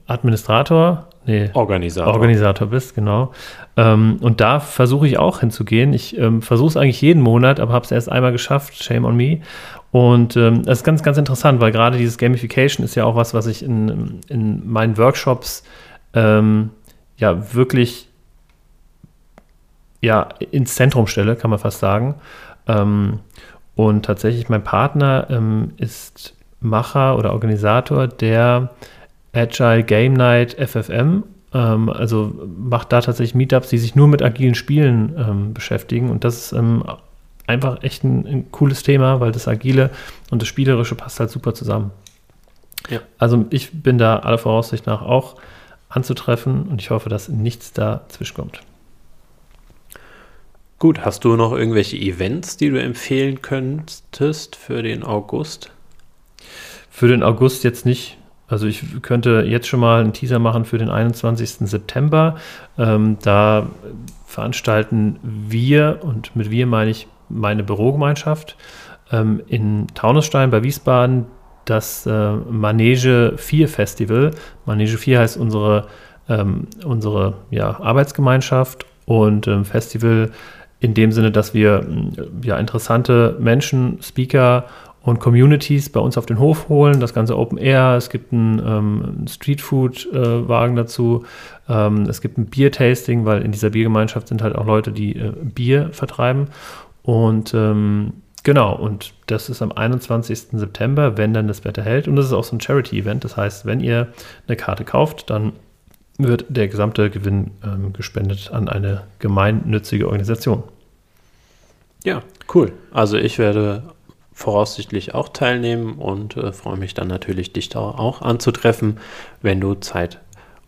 Administrator, nee, Organisator. Organisator bist, genau. Ähm, und da versuche ich auch hinzugehen. Ich ähm, versuche es eigentlich jeden Monat, aber habe es erst einmal geschafft. Shame on me. Und ähm, das ist ganz, ganz interessant, weil gerade dieses Gamification ist ja auch was, was ich in, in meinen Workshops ähm, ja wirklich ja, ins Zentrum stelle, kann man fast sagen. Ähm, und tatsächlich mein Partner ähm, ist Macher oder Organisator der Agile Game Night FFM. Ähm, also macht da tatsächlich Meetups, die sich nur mit agilen Spielen ähm, beschäftigen. Und das ist ähm, einfach echt ein, ein, cooles Thema, weil das Agile und das Spielerische passt halt super zusammen. Ja. Also ich bin da aller Voraussicht nach auch anzutreffen und ich hoffe, dass nichts dazwischen kommt. Gut, hast du noch irgendwelche Events, die du empfehlen könntest für den August? Für den August jetzt nicht. Also ich könnte jetzt schon mal einen Teaser machen für den 21. September. Ähm, da veranstalten wir, und mit wir meine ich meine Bürogemeinschaft ähm, in Taunusstein bei Wiesbaden das äh, Manege 4 Festival. Manege 4 heißt unsere, ähm, unsere ja, Arbeitsgemeinschaft und ähm, Festival in dem Sinne, dass wir ja, interessante Menschen, Speaker und Communities bei uns auf den Hof holen. Das Ganze Open Air. Es gibt einen ähm, Streetfood-Wagen äh, dazu. Ähm, es gibt ein Bier-Tasting, weil in dieser Biergemeinschaft sind halt auch Leute, die äh, Bier vertreiben. Und ähm, genau, und das ist am 21. September, wenn dann das Wetter hält. Und das ist auch so ein Charity-Event. Das heißt, wenn ihr eine Karte kauft, dann wird der gesamte Gewinn ähm, gespendet an eine gemeinnützige Organisation. Ja, cool. Also ich werde voraussichtlich auch teilnehmen und äh, freue mich dann natürlich, dich da auch anzutreffen, wenn du Zeit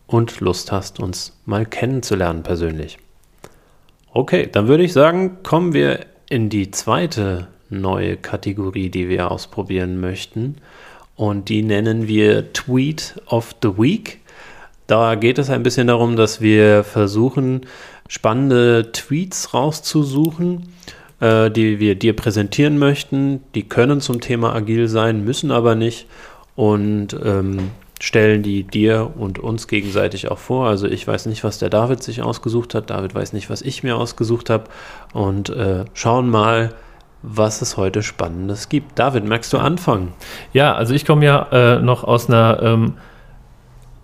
und Lust hast, uns mal kennenzulernen persönlich. Okay, dann würde ich sagen, kommen wir in die zweite neue Kategorie, die wir ausprobieren möchten. Und die nennen wir Tweet of the Week. Da geht es ein bisschen darum, dass wir versuchen, spannende Tweets rauszusuchen äh, die wir dir präsentieren möchten. Die können zum Thema agil sein, müssen aber nicht und ähm, stellen die dir und uns gegenseitig auch vor. Also ich weiß nicht, was der David sich ausgesucht hat. David weiß nicht, was ich mir ausgesucht habe. Und äh, schauen mal, was es heute Spannendes gibt. David, merkst du anfangen? Ja, also ich komme ja äh, noch aus einer ähm,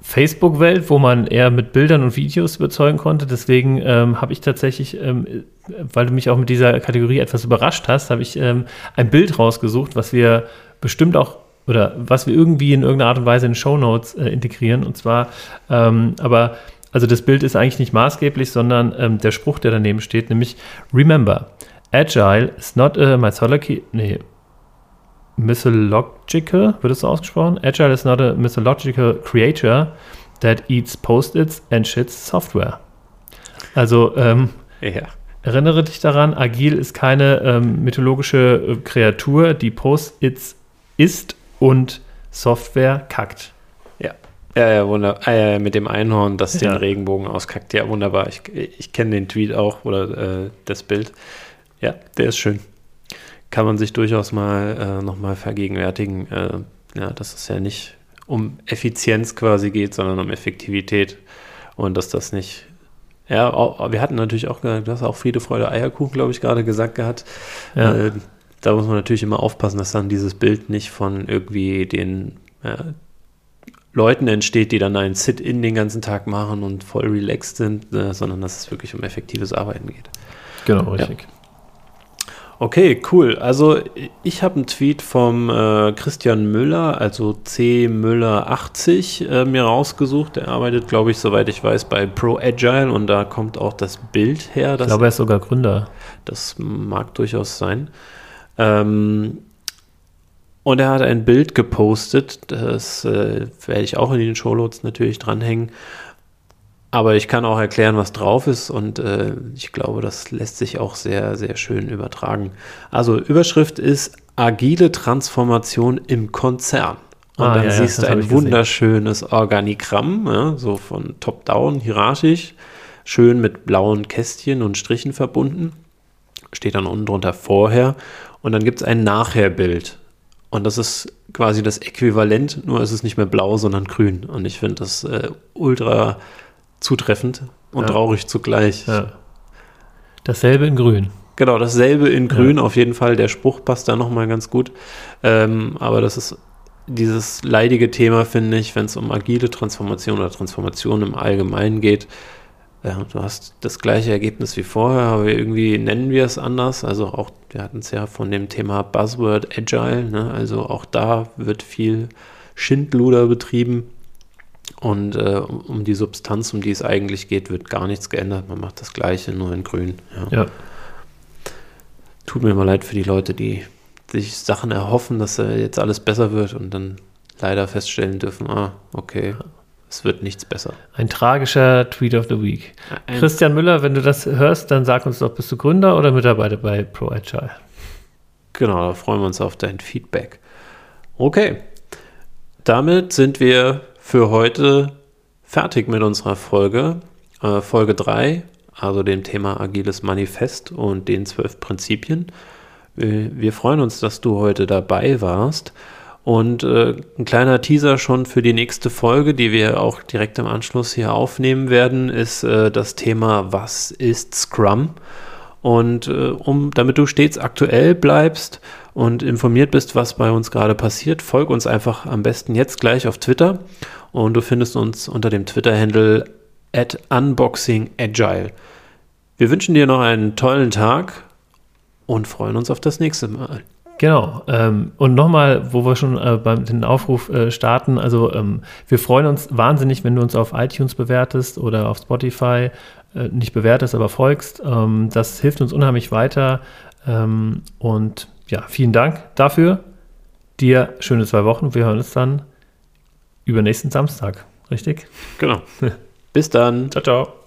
Facebook-Welt, wo man eher mit Bildern und Videos überzeugen konnte. Deswegen ähm, habe ich tatsächlich, ähm, weil du mich auch mit dieser Kategorie etwas überrascht hast, habe ich ähm, ein Bild rausgesucht, was wir bestimmt auch oder was wir irgendwie in irgendeiner Art und Weise in Show Notes äh, integrieren. Und zwar, ähm, aber also das Bild ist eigentlich nicht maßgeblich, sondern ähm, der Spruch, der daneben steht, nämlich Remember, Agile is not a mythology, nee, mythological, wird es so ausgesprochen? Agile is not a mythological creature that eats Post-its and shits software. Also, ähm, ja. erinnere dich daran, Agil ist keine ähm, mythologische äh, Kreatur, die Post-its isst und Software kackt. Ja. Ja, ja, wunderbar. Äh, mit dem Einhorn, das den Regenbogen auskackt. Ja, wunderbar. Ich, ich kenne den Tweet auch oder äh, das Bild. Ja, der ist schön kann man sich durchaus mal äh, nochmal vergegenwärtigen, äh, ja, dass es ja nicht um Effizienz quasi geht, sondern um Effektivität und dass das nicht ja, auch, wir hatten natürlich auch, du hast auch Friede, Freude, Eierkuchen, glaube ich, gerade gesagt gehabt. Ja. Äh, da muss man natürlich immer aufpassen, dass dann dieses Bild nicht von irgendwie den ja, Leuten entsteht, die dann einen Sit-In den ganzen Tag machen und voll relaxed sind, äh, sondern dass es wirklich um effektives Arbeiten geht. Genau, richtig. Ja. Okay, cool. Also ich habe einen Tweet vom äh, Christian Müller, also C Müller 80, äh, mir rausgesucht. Der arbeitet, glaube ich, soweit ich weiß, bei Pro Agile und da kommt auch das Bild her. ich glaube, er ist sogar Gründer. Das mag durchaus sein. Ähm, und er hat ein Bild gepostet, das äh, werde ich auch in den Shownotes natürlich dranhängen, aber ich kann auch erklären, was drauf ist und äh, ich glaube, das lässt sich auch sehr, sehr schön übertragen. Also Überschrift ist agile Transformation im Konzern. Und ah, dann ja, siehst ja, du ein wunderschönes Organigramm, ja, so von top-down, hierarchisch, schön mit blauen Kästchen und Strichen verbunden. Steht dann unten drunter vorher. Und dann gibt es ein Nachher-Bild. Und das ist quasi das Äquivalent, nur ist es nicht mehr blau, sondern grün. Und ich finde das äh, ultra zutreffend und ja. traurig zugleich. Ja. Dasselbe in Grün. Genau, dasselbe in Grün ja. auf jeden Fall. Der Spruch passt da nochmal ganz gut. Ähm, aber das ist dieses leidige Thema, finde ich, wenn es um agile Transformation oder Transformation im Allgemeinen geht. Ja, du hast das gleiche Ergebnis wie vorher, aber irgendwie nennen wir es anders. Also auch, wir hatten es ja von dem Thema Buzzword Agile. Ne? Also auch da wird viel Schindluder betrieben. Und äh, um die Substanz, um die es eigentlich geht, wird gar nichts geändert. Man macht das Gleiche, nur in Grün. Ja. ja. Tut mir mal leid für die Leute, die sich Sachen erhoffen, dass äh, jetzt alles besser wird und dann leider feststellen dürfen, ah, okay, es wird nichts besser. Ein tragischer Tweet of the Week. Ein Christian Müller, wenn du das hörst, dann sag uns doch, bist du Gründer oder Mitarbeiter bei ProAgile? Genau, da freuen wir uns auf dein Feedback. Okay, damit sind wir für heute fertig mit unserer Folge. Äh, Folge 3, also dem Thema Agiles Manifest und den zwölf Prinzipien. Äh, wir freuen uns, dass du heute dabei warst. Und äh, ein kleiner Teaser schon für die nächste Folge, die wir auch direkt im Anschluss hier aufnehmen werden, ist äh, das Thema Was ist Scrum? Und äh, um, damit du stets aktuell bleibst und informiert bist, was bei uns gerade passiert, folg uns einfach am besten jetzt gleich auf Twitter und du findest uns unter dem Twitter-Handle at unboxingagile. Wir wünschen dir noch einen tollen Tag und freuen uns auf das nächste Mal. Genau. Ähm, und nochmal, wo wir schon äh, beim den Aufruf äh, starten, also ähm, wir freuen uns wahnsinnig, wenn du uns auf iTunes bewertest oder auf Spotify, äh, nicht bewertest, aber folgst. Ähm, das hilft uns unheimlich weiter. Und ja, vielen Dank dafür. Dir schöne zwei Wochen. Wir hören uns dann übernächsten Samstag. Richtig? Genau. Bis dann. Ciao, ciao.